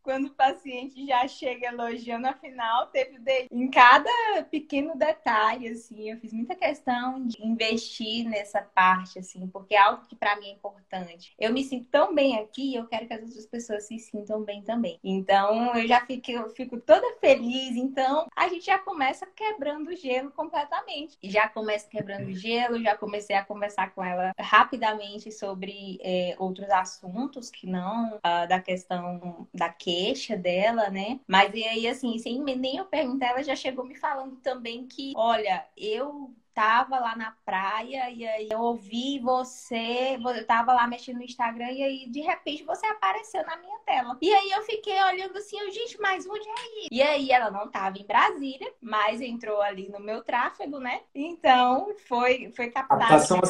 quando o paciente já chega elogiando, afinal, teve em cada pequeno detalhe, assim, eu fiz muita questão de investir nessa parte, assim, porque é algo que para mim é importante. Eu me sinto tão bem aqui, eu quero que as outras pessoas se sintam bem também. Então, eu já fico, eu fico toda feliz. Então, a gente já começa quebrando o gelo completamente. Já começa quebrando o gelo, já comecei a conversar com ela rapidamente sobre é, outros assuntos que não uh, da questão da que queixa dela, né? Mas e aí, assim, sem nem eu perguntar, ela já chegou me falando também que, olha, eu tava lá na praia e aí eu ouvi você, eu tava lá mexendo no Instagram e aí de repente você apareceu na minha tela. E aí eu fiquei olhando assim, eu, gente, mas onde é isso? E aí ela não tava em Brasília, mas entrou ali no meu tráfego, né? Então foi foi captada. Captação.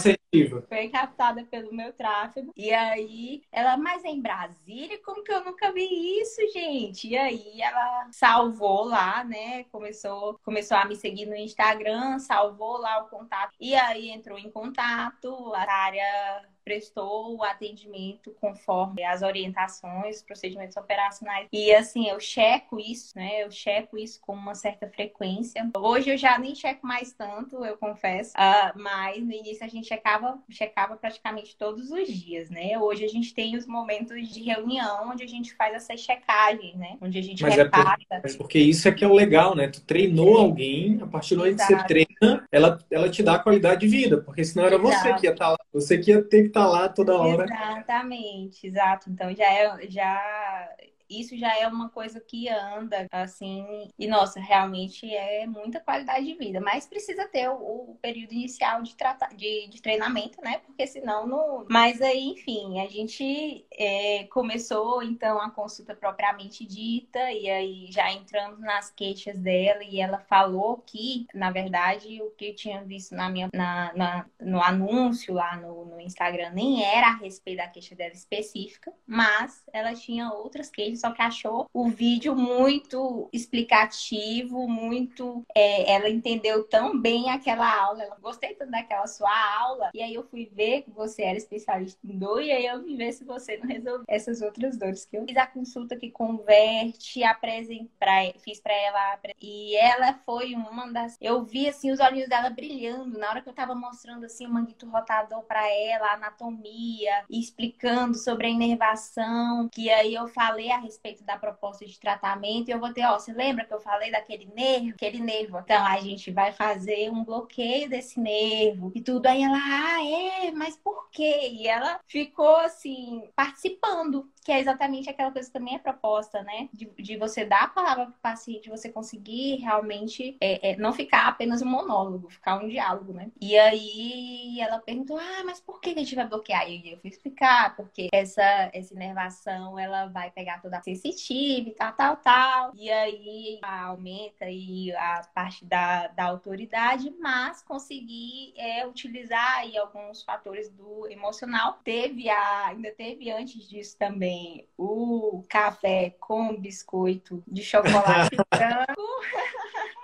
Foi captada pelo meu tráfego. E aí ela, mas é em Brasília, como que eu nunca vi isso, gente? E aí ela salvou lá, né? Começou começou a me seguir no Instagram, salvou lá o contato. E aí entrou em contato, a área prestou o atendimento conforme as orientações, procedimentos operacionais. E assim, eu checo isso, né? Eu checo isso com uma certa frequência. Hoje eu já nem checo mais tanto, eu confesso. Uh, mas no início a gente checava, checava praticamente todos os dias, né? Hoje a gente tem os momentos de reunião onde a gente faz essas checagens, né? Onde a gente mas repassa. É porque, porque isso é que é o legal, né? Tu treinou Sim. alguém, a partir do momento que você treina, ela, ela te dá qualidade de vida, porque senão era Exato. você que ia estar tá lá. Você que ia ter que estar tá lá toda hora. Exatamente, exato. Então já é, já isso já é uma coisa que anda assim. E nossa, realmente é muita qualidade de vida. Mas precisa ter o, o período inicial de, trata, de, de, treinamento, né? Porque senão não. Mas aí, enfim, a gente é, começou então a consulta propriamente dita, e aí já entramos nas queixas dela, e ela falou que, na verdade, o que eu tinha visto na minha, na, na no anúncio lá no, no Instagram nem era a respeito da queixa dela específica, mas ela tinha outras queixas só que achou o vídeo muito explicativo, muito. É, ela entendeu tão bem aquela aula. Ela gostei tanto daquela sua aula. E aí eu fui ver que você era especialista em dor, e aí eu vim ver se você não resolveu essas outras dores que eu fiz a consulta que converte, apresentei, fiz para ela. E ela foi uma das. Eu vi assim os olhinhos dela brilhando na hora que eu tava mostrando assim o manguito rotador para ela, a anatomia, explicando sobre a inervação, que aí eu falei a respeito da proposta de tratamento e eu vou ter, ó, você lembra que eu falei daquele nervo? Aquele nervo. Então a gente vai fazer um bloqueio desse nervo e tudo. Aí ela, ah, é, mas por quê? E ela ficou assim, participando que é exatamente aquela coisa que também é proposta, né? De, de você dar a palavra para o paciente, você conseguir realmente é, é, não ficar apenas um monólogo, ficar um diálogo, né? E aí ela perguntou, ah, mas por que a gente vai bloquear? E eu fui explicar, porque essa, essa inervação, ela vai pegar toda a sensitiva e tal, tal, tal. E aí aumenta aí a parte da, da autoridade, mas conseguir é, utilizar aí alguns fatores do emocional. Teve a, ainda teve antes disso também o café com biscoito de chocolate branco.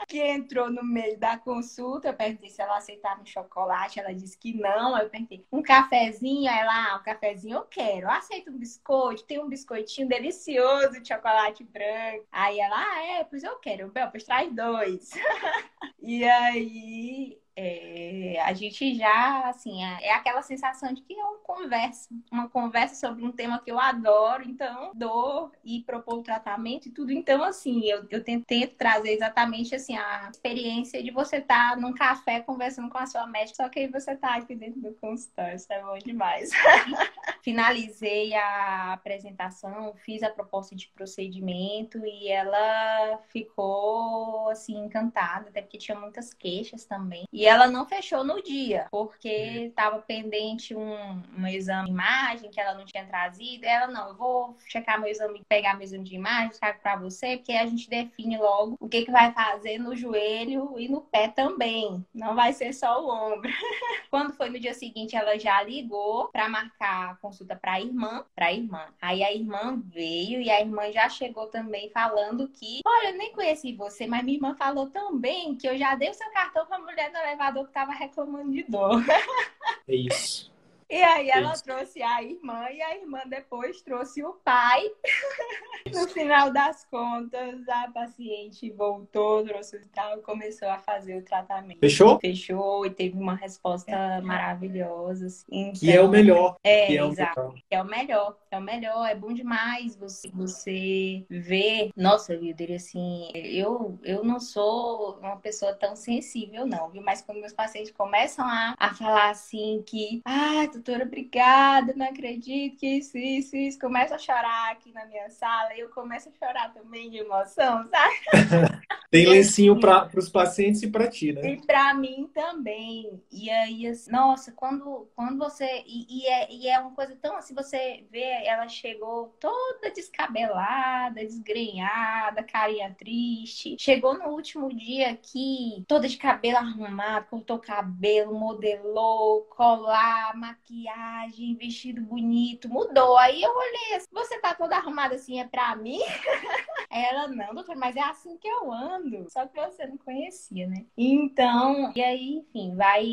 que entrou no meio da consulta. Eu perguntei se ela aceitava um chocolate. Ela disse que não. Eu perguntei, um cafezinho? Ela, ah, um cafezinho eu quero. Eu aceito um biscoito. Tem um biscoitinho delicioso de chocolate branco. Aí ela, ah, é, pois eu quero. Eu, pois traz dois. e aí é, a gente já, assim, é, é, aquela sensação de que é uma conversa, uma conversa sobre um tema que eu adoro, então, dor e propor o tratamento e tudo. Então, assim, eu, eu tento trazer exatamente, assim, a experiência de você estar tá num café conversando com a sua médica, só que aí você tá aqui dentro do consultório, isso é bom demais. Finalizei a apresentação, fiz a proposta de procedimento e ela ficou, assim, encantada, até porque tinha muitas queixas também. E E ela não fechou no dia, porque estava pendente um, um exame de imagem que ela não tinha trazido. Ela, não, eu vou checar meu exame, pegar meu exame de imagem, trago para você, porque a gente define logo o que, que vai fazer no joelho e no pé também. Não vai ser só o ombro. Quando foi no dia seguinte, ela já ligou para marcar a consulta para a irmã, para a irmã. Aí a irmã veio e a irmã já chegou também falando que, olha, eu nem conheci você, mas minha irmã falou também que eu já dei o seu cartão para a mulher do elevador que estava reclamando de dor. É isso. E aí ela Isso. trouxe a irmã e a irmã depois trouxe o pai. no final das contas, a paciente voltou, trouxe o tal, começou a fazer o tratamento. Fechou? Fechou e teve uma resposta maravilhosa. Assim. Então, que é o melhor. É, que é exato. O que é o melhor. É o melhor. É bom demais você, você ver. Nossa, Wilder, assim, eu, eu não sou uma pessoa tão sensível, não, viu? Mas quando meus pacientes começam a, a falar assim que, ah, doutora, obrigada, não acredito que isso, isso, isso. Começa a chorar aqui na minha sala e eu começo a chorar também de emoção, sabe? Tem lencinho para os pacientes e para ti, né? E para mim também. E aí, assim, nossa, quando, quando você. E, e, é, e é uma coisa tão assim, você vê, ela chegou toda descabelada, desgrenhada, carinha triste. Chegou no último dia aqui, toda de cabelo arrumado, cortou cabelo, modelou, colar, maquiagem maquiagem, vestido bonito, mudou. Aí eu olhei assim, você tá toda arrumada assim, é pra mim? Ela, não, doutor, mas é assim que eu ando. Só que você não conhecia, né? Então, e aí, enfim, vai.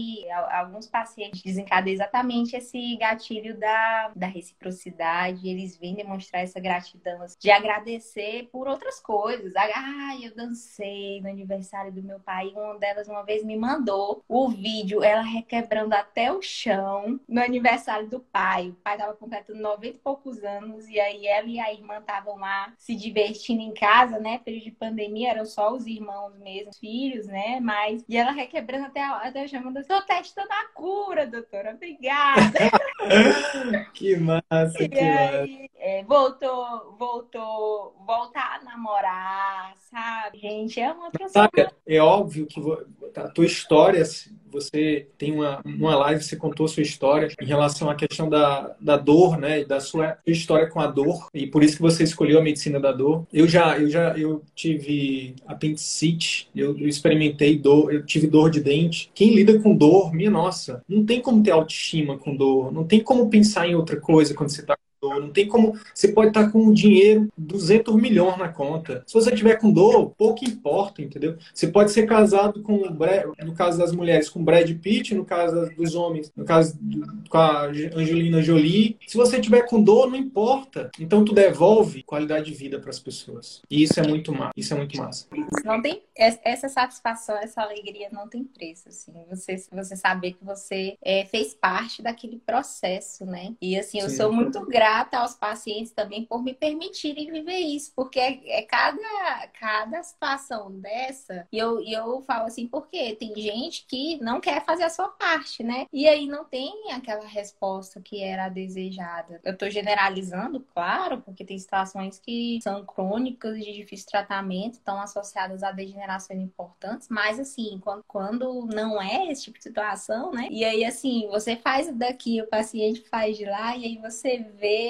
Alguns pacientes desencadeiam exatamente esse gatilho da, da reciprocidade. Eles vêm demonstrar essa gratidão, assim, de agradecer por outras coisas. Ah, eu dancei no aniversário do meu pai. Uma delas uma vez me mandou o vídeo, ela requebrando até o chão no aniversário do pai. O pai tava completando 90 e poucos anos, e aí ela e a irmã estavam lá se divertindo em casa, né? Período de pandemia, eram só os irmãos mesmo, filhos, né? Mas. E ela requebrando até, até chamando assim: tô testando a cura, doutora, obrigada. que massa, e que aí, massa. É, voltou, voltou, voltar a namorar, sabe? Gente, é uma pessoa. É óbvio que a tua história você tem uma, uma live, você contou sua história em relação à questão da, da dor, né? Da sua história com a dor. E por isso que você escolheu a medicina da dor. Eu já, eu já eu tive apendicite, eu, eu experimentei dor, eu tive dor de dente. Quem lida com dor, minha nossa, não tem como ter autoestima com dor, não tem como pensar em outra coisa quando você está não tem como. Você pode estar com dinheiro, 200 milhões na conta. Se você tiver com dor, pouco importa, entendeu? Você pode ser casado com, no caso das mulheres, com Brad Pitt, no caso dos homens, no caso com a Angelina Jolie. Se você tiver com dor, não importa. Então tu devolve qualidade de vida para as pessoas. E isso é muito massa. Isso é muito massa. Não tem essa satisfação, essa alegria não tem preço, assim. Você, você saber que você é, fez parte daquele processo, né? E assim, eu Sim. sou muito grata grata aos pacientes também por me permitirem viver isso, porque é, é cada, cada situação dessa, e eu, eu falo assim, porque tem gente que não quer fazer a sua parte, né? E aí não tem aquela resposta que era desejada. Eu tô generalizando, claro, porque tem situações que são crônicas de difícil tratamento, estão associadas a degenerações importantes, mas assim, quando, quando não é esse tipo de situação, né? E aí, assim, você faz daqui, o paciente faz de lá, e aí você vê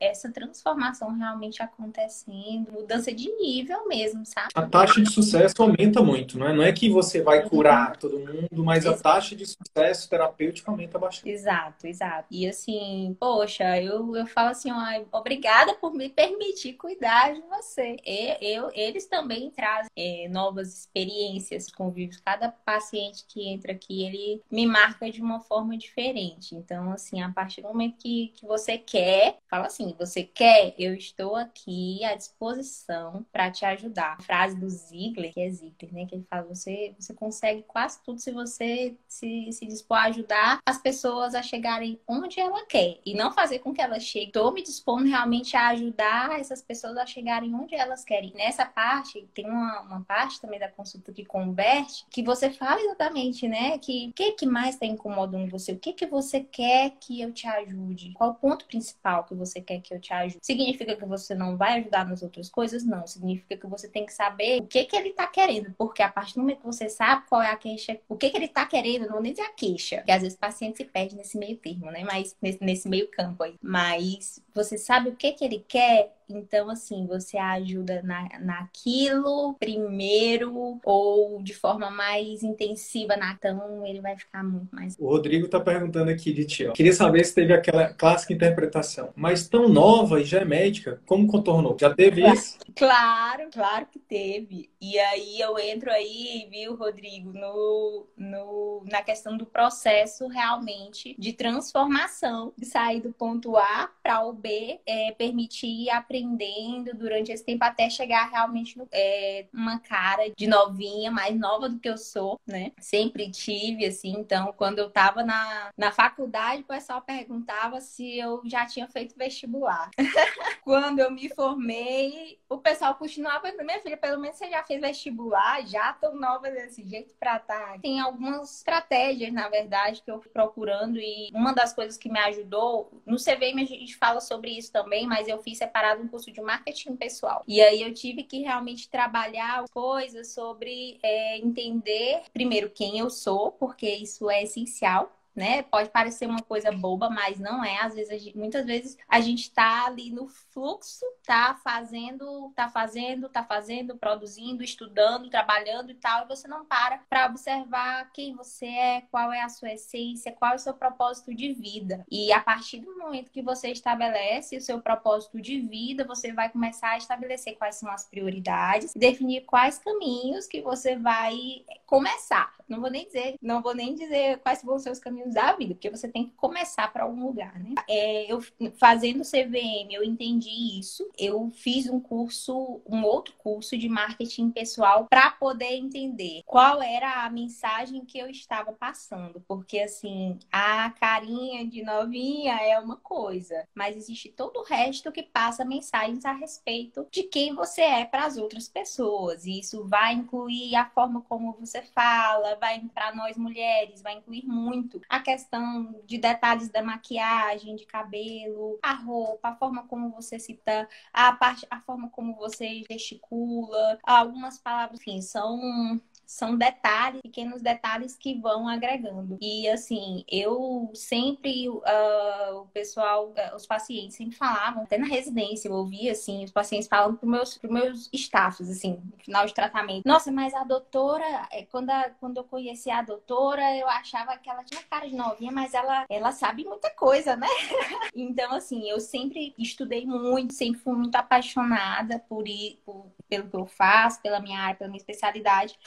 essa transformação realmente acontecendo, mudança de nível mesmo, sabe? A taxa de sucesso aumenta muito, não é? Não é que você vai uhum. curar todo mundo, mas a taxa de sucesso terapêutico aumenta bastante. Exato, exato. E assim, poxa, eu, eu falo assim, ó, obrigada por me permitir cuidar de você. E, eu, eles também trazem é, novas experiências, convívios. Cada paciente que entra aqui, ele me marca de uma forma diferente. Então, assim, a partir do momento que, que você quer, Fala assim: você quer? Eu estou aqui à disposição para te ajudar. A frase do Ziegler, que é Ziegler, né? Que ele fala: você, você consegue quase tudo se você se, se dispor a ajudar as pessoas a chegarem onde ela quer e não fazer com que elas cheguem. Estou me dispondo realmente a ajudar essas pessoas a chegarem onde elas querem. Nessa parte, tem uma, uma parte também da consulta que converte, que você fala exatamente, né? Que o que, que mais está incomodando você? O que, que você quer que eu te ajude? Qual o ponto principal? Que você quer que eu te ajude. Significa que você não vai ajudar nas outras coisas? Não. Significa que você tem que saber o que que ele tá querendo, porque a partir do momento que você sabe qual é a queixa, o que que ele tá querendo, não vou nem dizer a queixa, porque às vezes o paciente se perde nesse meio termo, né? Mas nesse, nesse meio campo aí. Mas você sabe o que que ele quer, então, assim, você ajuda na, naquilo primeiro ou de forma mais intensiva na então ele vai ficar muito mais. O Rodrigo está perguntando aqui de ti, ó. Queria saber se teve aquela clássica interpretação, mas tão nova e já é médica, como contornou? Já teve claro, isso? Claro, claro que teve. E aí eu entro aí, viu, Rodrigo, no, no, na questão do processo realmente de transformação, de sair do ponto A para o B, é, permitir aprender aprendendo durante esse tempo até chegar realmente no, é, uma cara de novinha, mais nova do que eu sou, né? Sempre tive, assim. Então, quando eu tava na, na faculdade, o pessoal perguntava se eu já tinha feito vestibular. quando eu me formei, o pessoal continuava minha filha, pelo menos você já fez vestibular, já tão nova desse jeito pra estar. Tá. Tem algumas estratégias, na verdade, que eu fui procurando e uma das coisas que me ajudou, no CVM a gente fala sobre isso também, mas eu fiz separado um curso de marketing pessoal. E aí eu tive que realmente trabalhar coisas sobre é, entender, primeiro, quem eu sou, porque isso é essencial né? Pode parecer uma coisa boba, mas não é. Às vezes, gente, muitas vezes a gente está ali no fluxo, tá fazendo, tá fazendo, tá fazendo, produzindo, estudando, trabalhando e tal, e você não para para observar quem você é, qual é a sua essência, qual é o seu propósito de vida. E a partir do momento que você estabelece o seu propósito de vida, você vai começar a estabelecer quais são as prioridades, definir quais caminhos que você vai começar. Não vou nem dizer, não vou nem dizer quais vão ser os caminhos da vida, porque você tem que começar para algum lugar, né? É, eu fazendo CVM, eu entendi isso. Eu fiz um curso, um outro curso de marketing pessoal para poder entender qual era a mensagem que eu estava passando, porque assim, a carinha de novinha é uma coisa, mas existe todo o resto que passa mensagens a respeito de quem você é para as outras pessoas. E isso vai incluir a forma como você fala, vai para nós mulheres, vai incluir muito a questão de detalhes da maquiagem, de cabelo, a roupa, a forma como você cita, a parte, a forma como você gesticula, algumas palavras, enfim, são são detalhes, pequenos detalhes que vão agregando. E assim, eu sempre, uh, o pessoal, uh, os pacientes sempre falavam, até na residência, eu ouvia assim, os pacientes falando para meus, meus staffs, assim, no final de tratamento. Nossa, mas a doutora, é, quando, a, quando eu conheci a doutora, eu achava que ela tinha cara de novinha, mas ela, ela sabe muita coisa, né? então, assim, eu sempre estudei muito, sempre fui muito apaixonada por, ir, por pelo que eu faço, pela minha área, pela minha especialidade.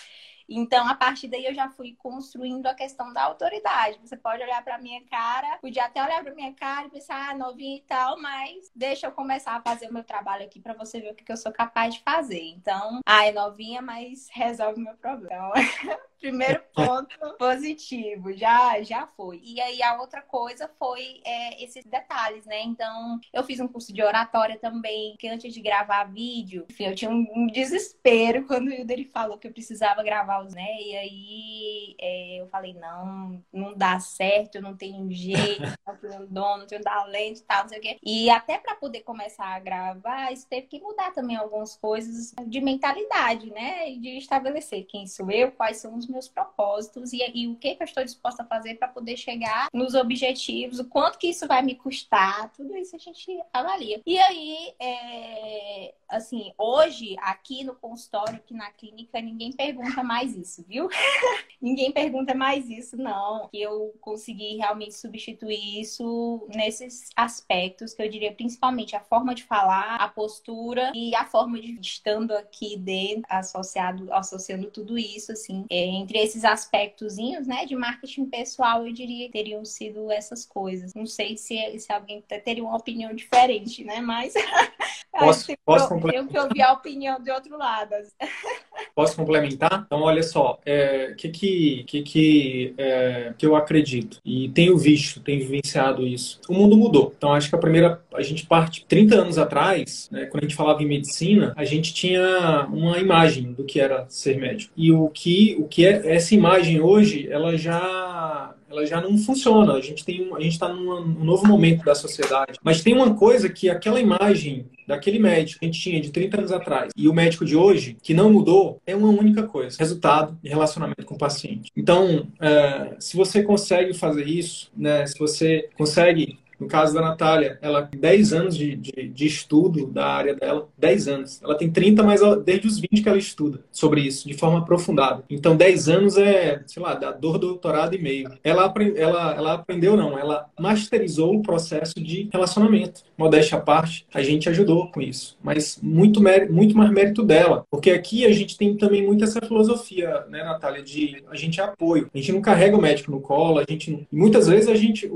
Então, a partir daí, eu já fui construindo a questão da autoridade. Você pode olhar para minha cara, podia até olhar para minha cara e pensar, ah, novinha e tal, mas deixa eu começar a fazer o meu trabalho aqui para você ver o que, que eu sou capaz de fazer. Então, ah, é novinha, mas resolve o meu problema. Primeiro ponto positivo, já, já foi. E aí a outra coisa foi é, esses detalhes, né? Então, eu fiz um curso de oratória também, que antes de gravar vídeo, enfim, eu tinha um, um desespero quando o Hilder falou que eu precisava gravar os, né? E aí é, eu falei, não, não dá certo, eu não tenho jeito, não tenho dom, não tenho talento e tal, não sei o quê. E até para poder começar a gravar, isso teve que mudar também algumas coisas de mentalidade, né? E de estabelecer quem sou eu, quais são os meus propósitos e, e o que, que eu estou disposta a fazer para poder chegar nos objetivos, o quanto que isso vai me custar, tudo isso a gente avalia. E aí, é, assim, hoje, aqui no consultório, aqui na clínica, ninguém pergunta mais isso, viu? ninguém pergunta mais isso, não. Que eu consegui realmente substituir isso nesses aspectos, que eu diria principalmente a forma de falar, a postura e a forma de estando aqui dentro, associado, associando tudo isso, assim, é, entre esses aspectozinhos, né, de marketing pessoal, eu diria que teriam sido essas coisas. Não sei se, se alguém teria uma opinião diferente, né, mas posso, posso eu que ouvi a opinião de outro lado. Posso complementar? Então, olha só, o é, que, que, que, que, é, que eu acredito e tenho visto, tenho vivenciado isso. O mundo mudou. Então, acho que a primeira, a gente parte 30 anos atrás, né, quando a gente falava em medicina, a gente tinha uma imagem do que era ser médico. E o que, o que é essa imagem hoje, ela já ela já não funciona. A gente tem, a gente está num, novo momento da sociedade. Mas tem uma coisa que aquela imagem daquele médico que a gente tinha de 30 anos atrás e o médico de hoje, que não mudou, é uma única coisa: resultado e relacionamento com o paciente. Então, é, se você consegue fazer isso, né, se você consegue no caso da Natália, ela tem 10 anos de, de, de, estudo da área dela, 10 anos. Ela tem 30, mas ela, desde os 20 que ela estuda sobre isso, de forma aprofundada. Então, 10 anos é, sei lá, da dor do doutorado e meio. Ela, ela, ela aprendeu, não, ela masterizou o processo de relacionamento. Modéstia à parte, a gente ajudou com isso. Mas muito, muito mais mérito dela. Porque aqui a gente tem também muito essa filosofia, né, Natália, de a gente é apoio. A gente não carrega o médico no colo, a gente muitas vezes a gente,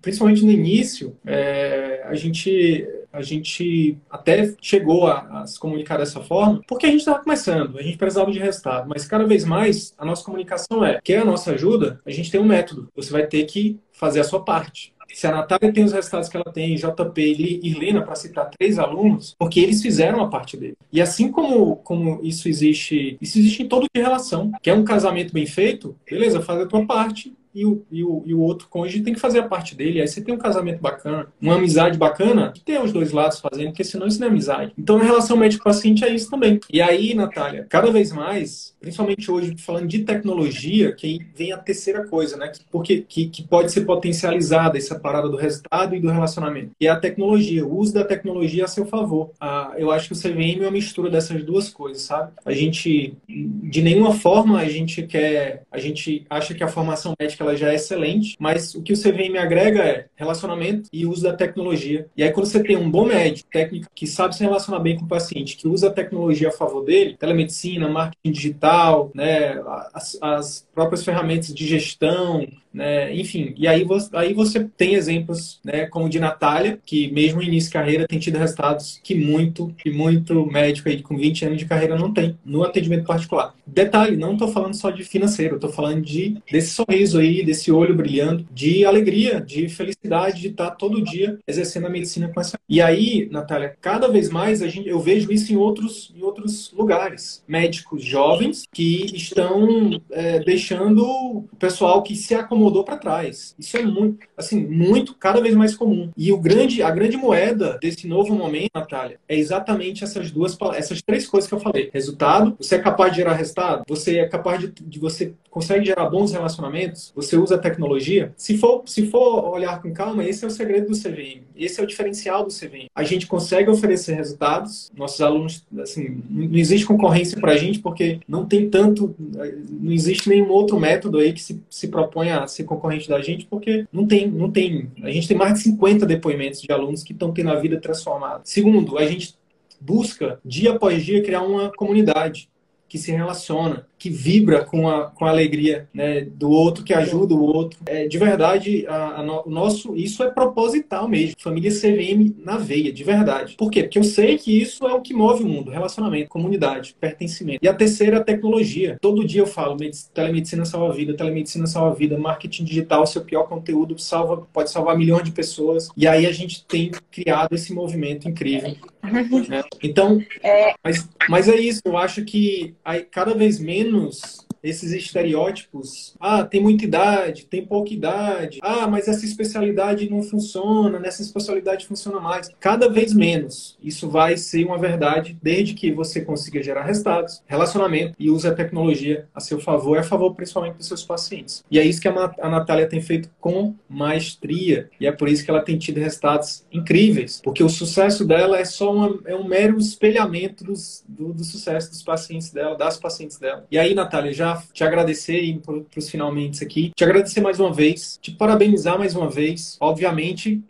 principalmente no início, início, é, a gente a gente até chegou a, a, se comunicar dessa forma, porque a gente estava começando, a gente precisava de resultado, mas cada vez mais a nossa comunicação é: quer a nossa ajuda? A gente tem um método, você vai ter que fazer a sua parte. Se a Natália tem os resultados que ela tem, JP e Irlena, para citar três alunos, porque eles fizeram a parte dele. E assim como, como isso existe, isso existe em todo tipo de relação. Quer um casamento bem feito? Beleza, faz a tua parte e o, e o, e o outro cônjuge tem que fazer a parte dele. Aí você tem um casamento bacana, uma amizade bacana, que tem os dois lados fazendo, porque senão isso não é amizade. Então, na relação médico-paciente é isso também. E aí, Natália, cada vez mais, principalmente hoje, falando de tecnologia, que aí vem a terceira coisa, né? Porque que, que pode ser potencializada essa parada do resultado e do relacionamento. E é a tecnologia, o uso da tecnologia a seu favor. Ah, eu acho que o CVM é uma mistura dessas duas coisas, sabe? A gente, de nenhuma forma, a gente quer, a gente acha que a formação médica ela já é excelente, mas o que o CVM agrega é relacionamento e uso da tecnologia. E aí, quando você tem um bom médico, técnico, que sabe se relacionar bem com o paciente, que usa a tecnologia a favor dele, telemedicina, marketing digital, né, as, as próprias ferramentas de gestão, né? Enfim, e aí você, aí você tem exemplos, né, como o de Natália, que mesmo no início de carreira tem tido resultados que muito, que muito médico aí com 20 anos de carreira não tem no atendimento particular. Detalhe, não estou falando só de financeiro, estou falando de desse sorriso aí, desse olho brilhando, de alegria, de felicidade de estar todo dia exercendo a medicina com essa. E aí, Natália, cada vez mais a gente, eu vejo isso em outros, em outros lugares. Médicos jovens que estão é, deixando o pessoal que se acomodou mudou para trás. Isso é muito, assim, muito, cada vez mais comum. E o grande, a grande moeda desse novo momento, Natália, é exatamente essas duas, essas três coisas que eu falei. Resultado, você é capaz de gerar resultado, você é capaz de, de você consegue gerar bons relacionamentos, você usa a tecnologia. Se for, se for olhar com calma, esse é o segredo do CVM. Esse é o diferencial do CVM. A gente consegue oferecer resultados. Nossos alunos, assim, não existe concorrência para a gente porque não tem tanto, não existe nenhum outro método aí que se, se a ser concorrente da gente, porque não tem, não tem. A gente tem mais de 50 depoimentos de alunos que estão tendo a vida transformada. Segundo, a gente busca, dia após dia, criar uma comunidade que se relaciona, que vibra com a, com a alegria né, do outro, que ajuda o outro. É, de verdade, a, a no, o nosso, isso é proposital mesmo. Família CVM na veia, de verdade. Por quê? Porque eu sei que isso é o que move o mundo: relacionamento, comunidade, pertencimento. E a terceira, a tecnologia. Todo dia eu falo: telemedicina salva vida, telemedicina salva vida, marketing digital, seu pior conteúdo salva, pode salvar milhões de pessoas. E aí a gente tem criado esse movimento incrível. Né? Então, é... Mas, mas é isso. Eu acho que cada vez menos menos esses estereótipos. Ah, tem muita idade, tem pouca idade. Ah, mas essa especialidade não funciona, nessa especialidade funciona mais. Cada vez menos. Isso vai ser uma verdade desde que você consiga gerar resultados, relacionamento e use a tecnologia a seu favor, e a favor principalmente dos seus pacientes. E é isso que a Natália tem feito com maestria. E é por isso que ela tem tido resultados incríveis. Porque o sucesso dela é só uma, é um mero espelhamento dos, do, do sucesso dos pacientes dela, das pacientes dela. E aí, Natália, já te agradecer para os finalmente aqui. Te agradecer mais uma vez, te parabenizar mais uma vez. Obviamente,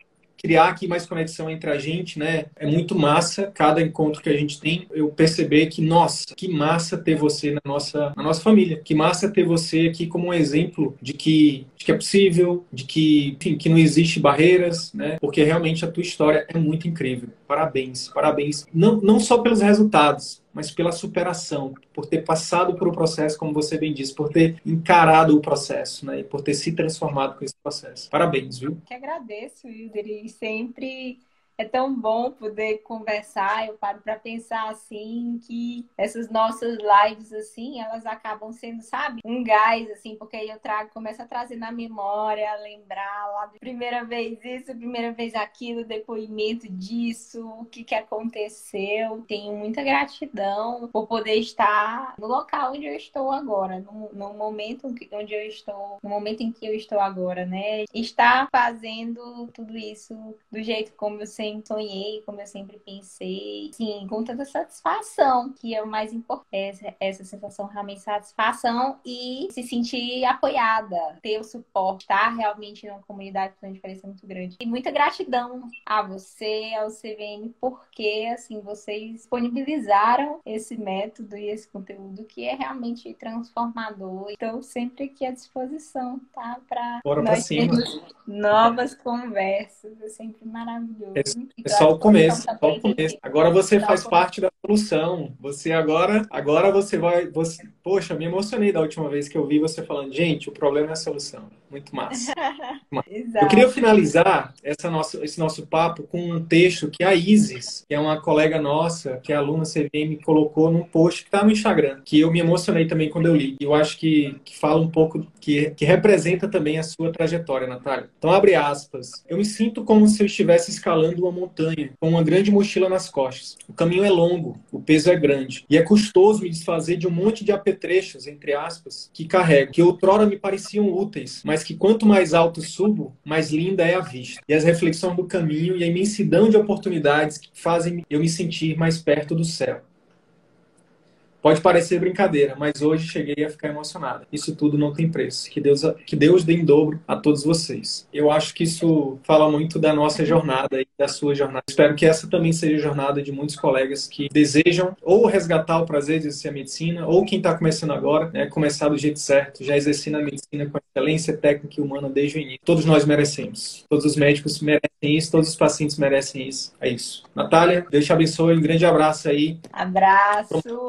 criar aqui mais conexão entre a gente, né? É muito massa cada encontro que a gente tem. Eu perceber que, nossa, que massa ter você na nossa, na nossa família. Que massa ter você aqui como um exemplo de que, de que é possível, de que, enfim, que não existe barreiras, né? Porque realmente a tua história é muito incrível. Parabéns, parabéns. Não, não só pelos resultados, mas pela superação, por ter passado por o processo, como você bem disse, por ter encarado o processo, né? E por ter se transformado com esse processo. Parabéns, viu? Que agradeço, Wilder, e sempre é tão bom poder conversar. Eu paro para pensar assim que essas nossas lives assim, elas acabam sendo, sabe, um gás assim, porque aí eu trago, começo a trazer na memória, lembrar lá primeira vez isso, primeira vez aquilo, depoimento disso, o que que aconteceu. Tenho muita gratidão por poder estar no local onde eu estou agora, no, no momento onde eu estou, no momento em que eu estou agora, né? Estar fazendo tudo isso do jeito como eu sempre sonhei, como eu sempre pensei, sim, com tanta satisfação, que é o mais importante, essa, essa sensação realmente satisfação e se sentir apoiada, ter o suporte, estar realmente numa comunidade que uma diferença muito grande. E muita gratidão a você, ao CVM, porque assim, vocês disponibilizaram esse método e esse conteúdo que é realmente transformador. Estou sempre aqui à disposição, tá? Para nós termos novas conversas. É sempre maravilhoso. É, é só o começo, só o começo. Agora você faz parte da solução. Você agora, agora você vai, você, poxa, me emocionei da última vez que eu vi você falando, gente, o problema é a solução. Muito massa. eu queria finalizar essa nossa, esse nosso papo com um texto que a Isis, que é uma colega nossa, que é aluna CVM, colocou num post que está no Instagram, que eu me emocionei também quando eu li. Eu acho que, que fala um pouco, que, que representa também a sua trajetória, Natália. Então, abre aspas. Eu me sinto como se eu estivesse escalando uma montanha, com uma grande mochila nas costas. O caminho é longo, o peso é grande, e é custoso me desfazer de um monte de apetrechos, entre aspas, que carrego, que outrora me pareciam úteis, mas que quanto mais alto subo, mais linda é a vista. E as reflexões do caminho e a imensidão de oportunidades que fazem eu me sentir mais perto do céu. Pode parecer brincadeira, mas hoje cheguei a ficar emocionada. Isso tudo não tem preço. Que Deus, que Deus dê em dobro a todos vocês. Eu acho que isso fala muito da nossa jornada e da sua jornada. Espero que essa também seja a jornada de muitos colegas que desejam ou resgatar o prazer de exercer a medicina, ou quem está começando agora, né, começar do jeito certo, já exercendo a medicina com excelência técnica e humana desde o início. Todos nós merecemos. Todos os médicos merecem isso, todos os pacientes merecem isso. É isso. Natália, Deus te abençoe. Um grande abraço aí. Abraço.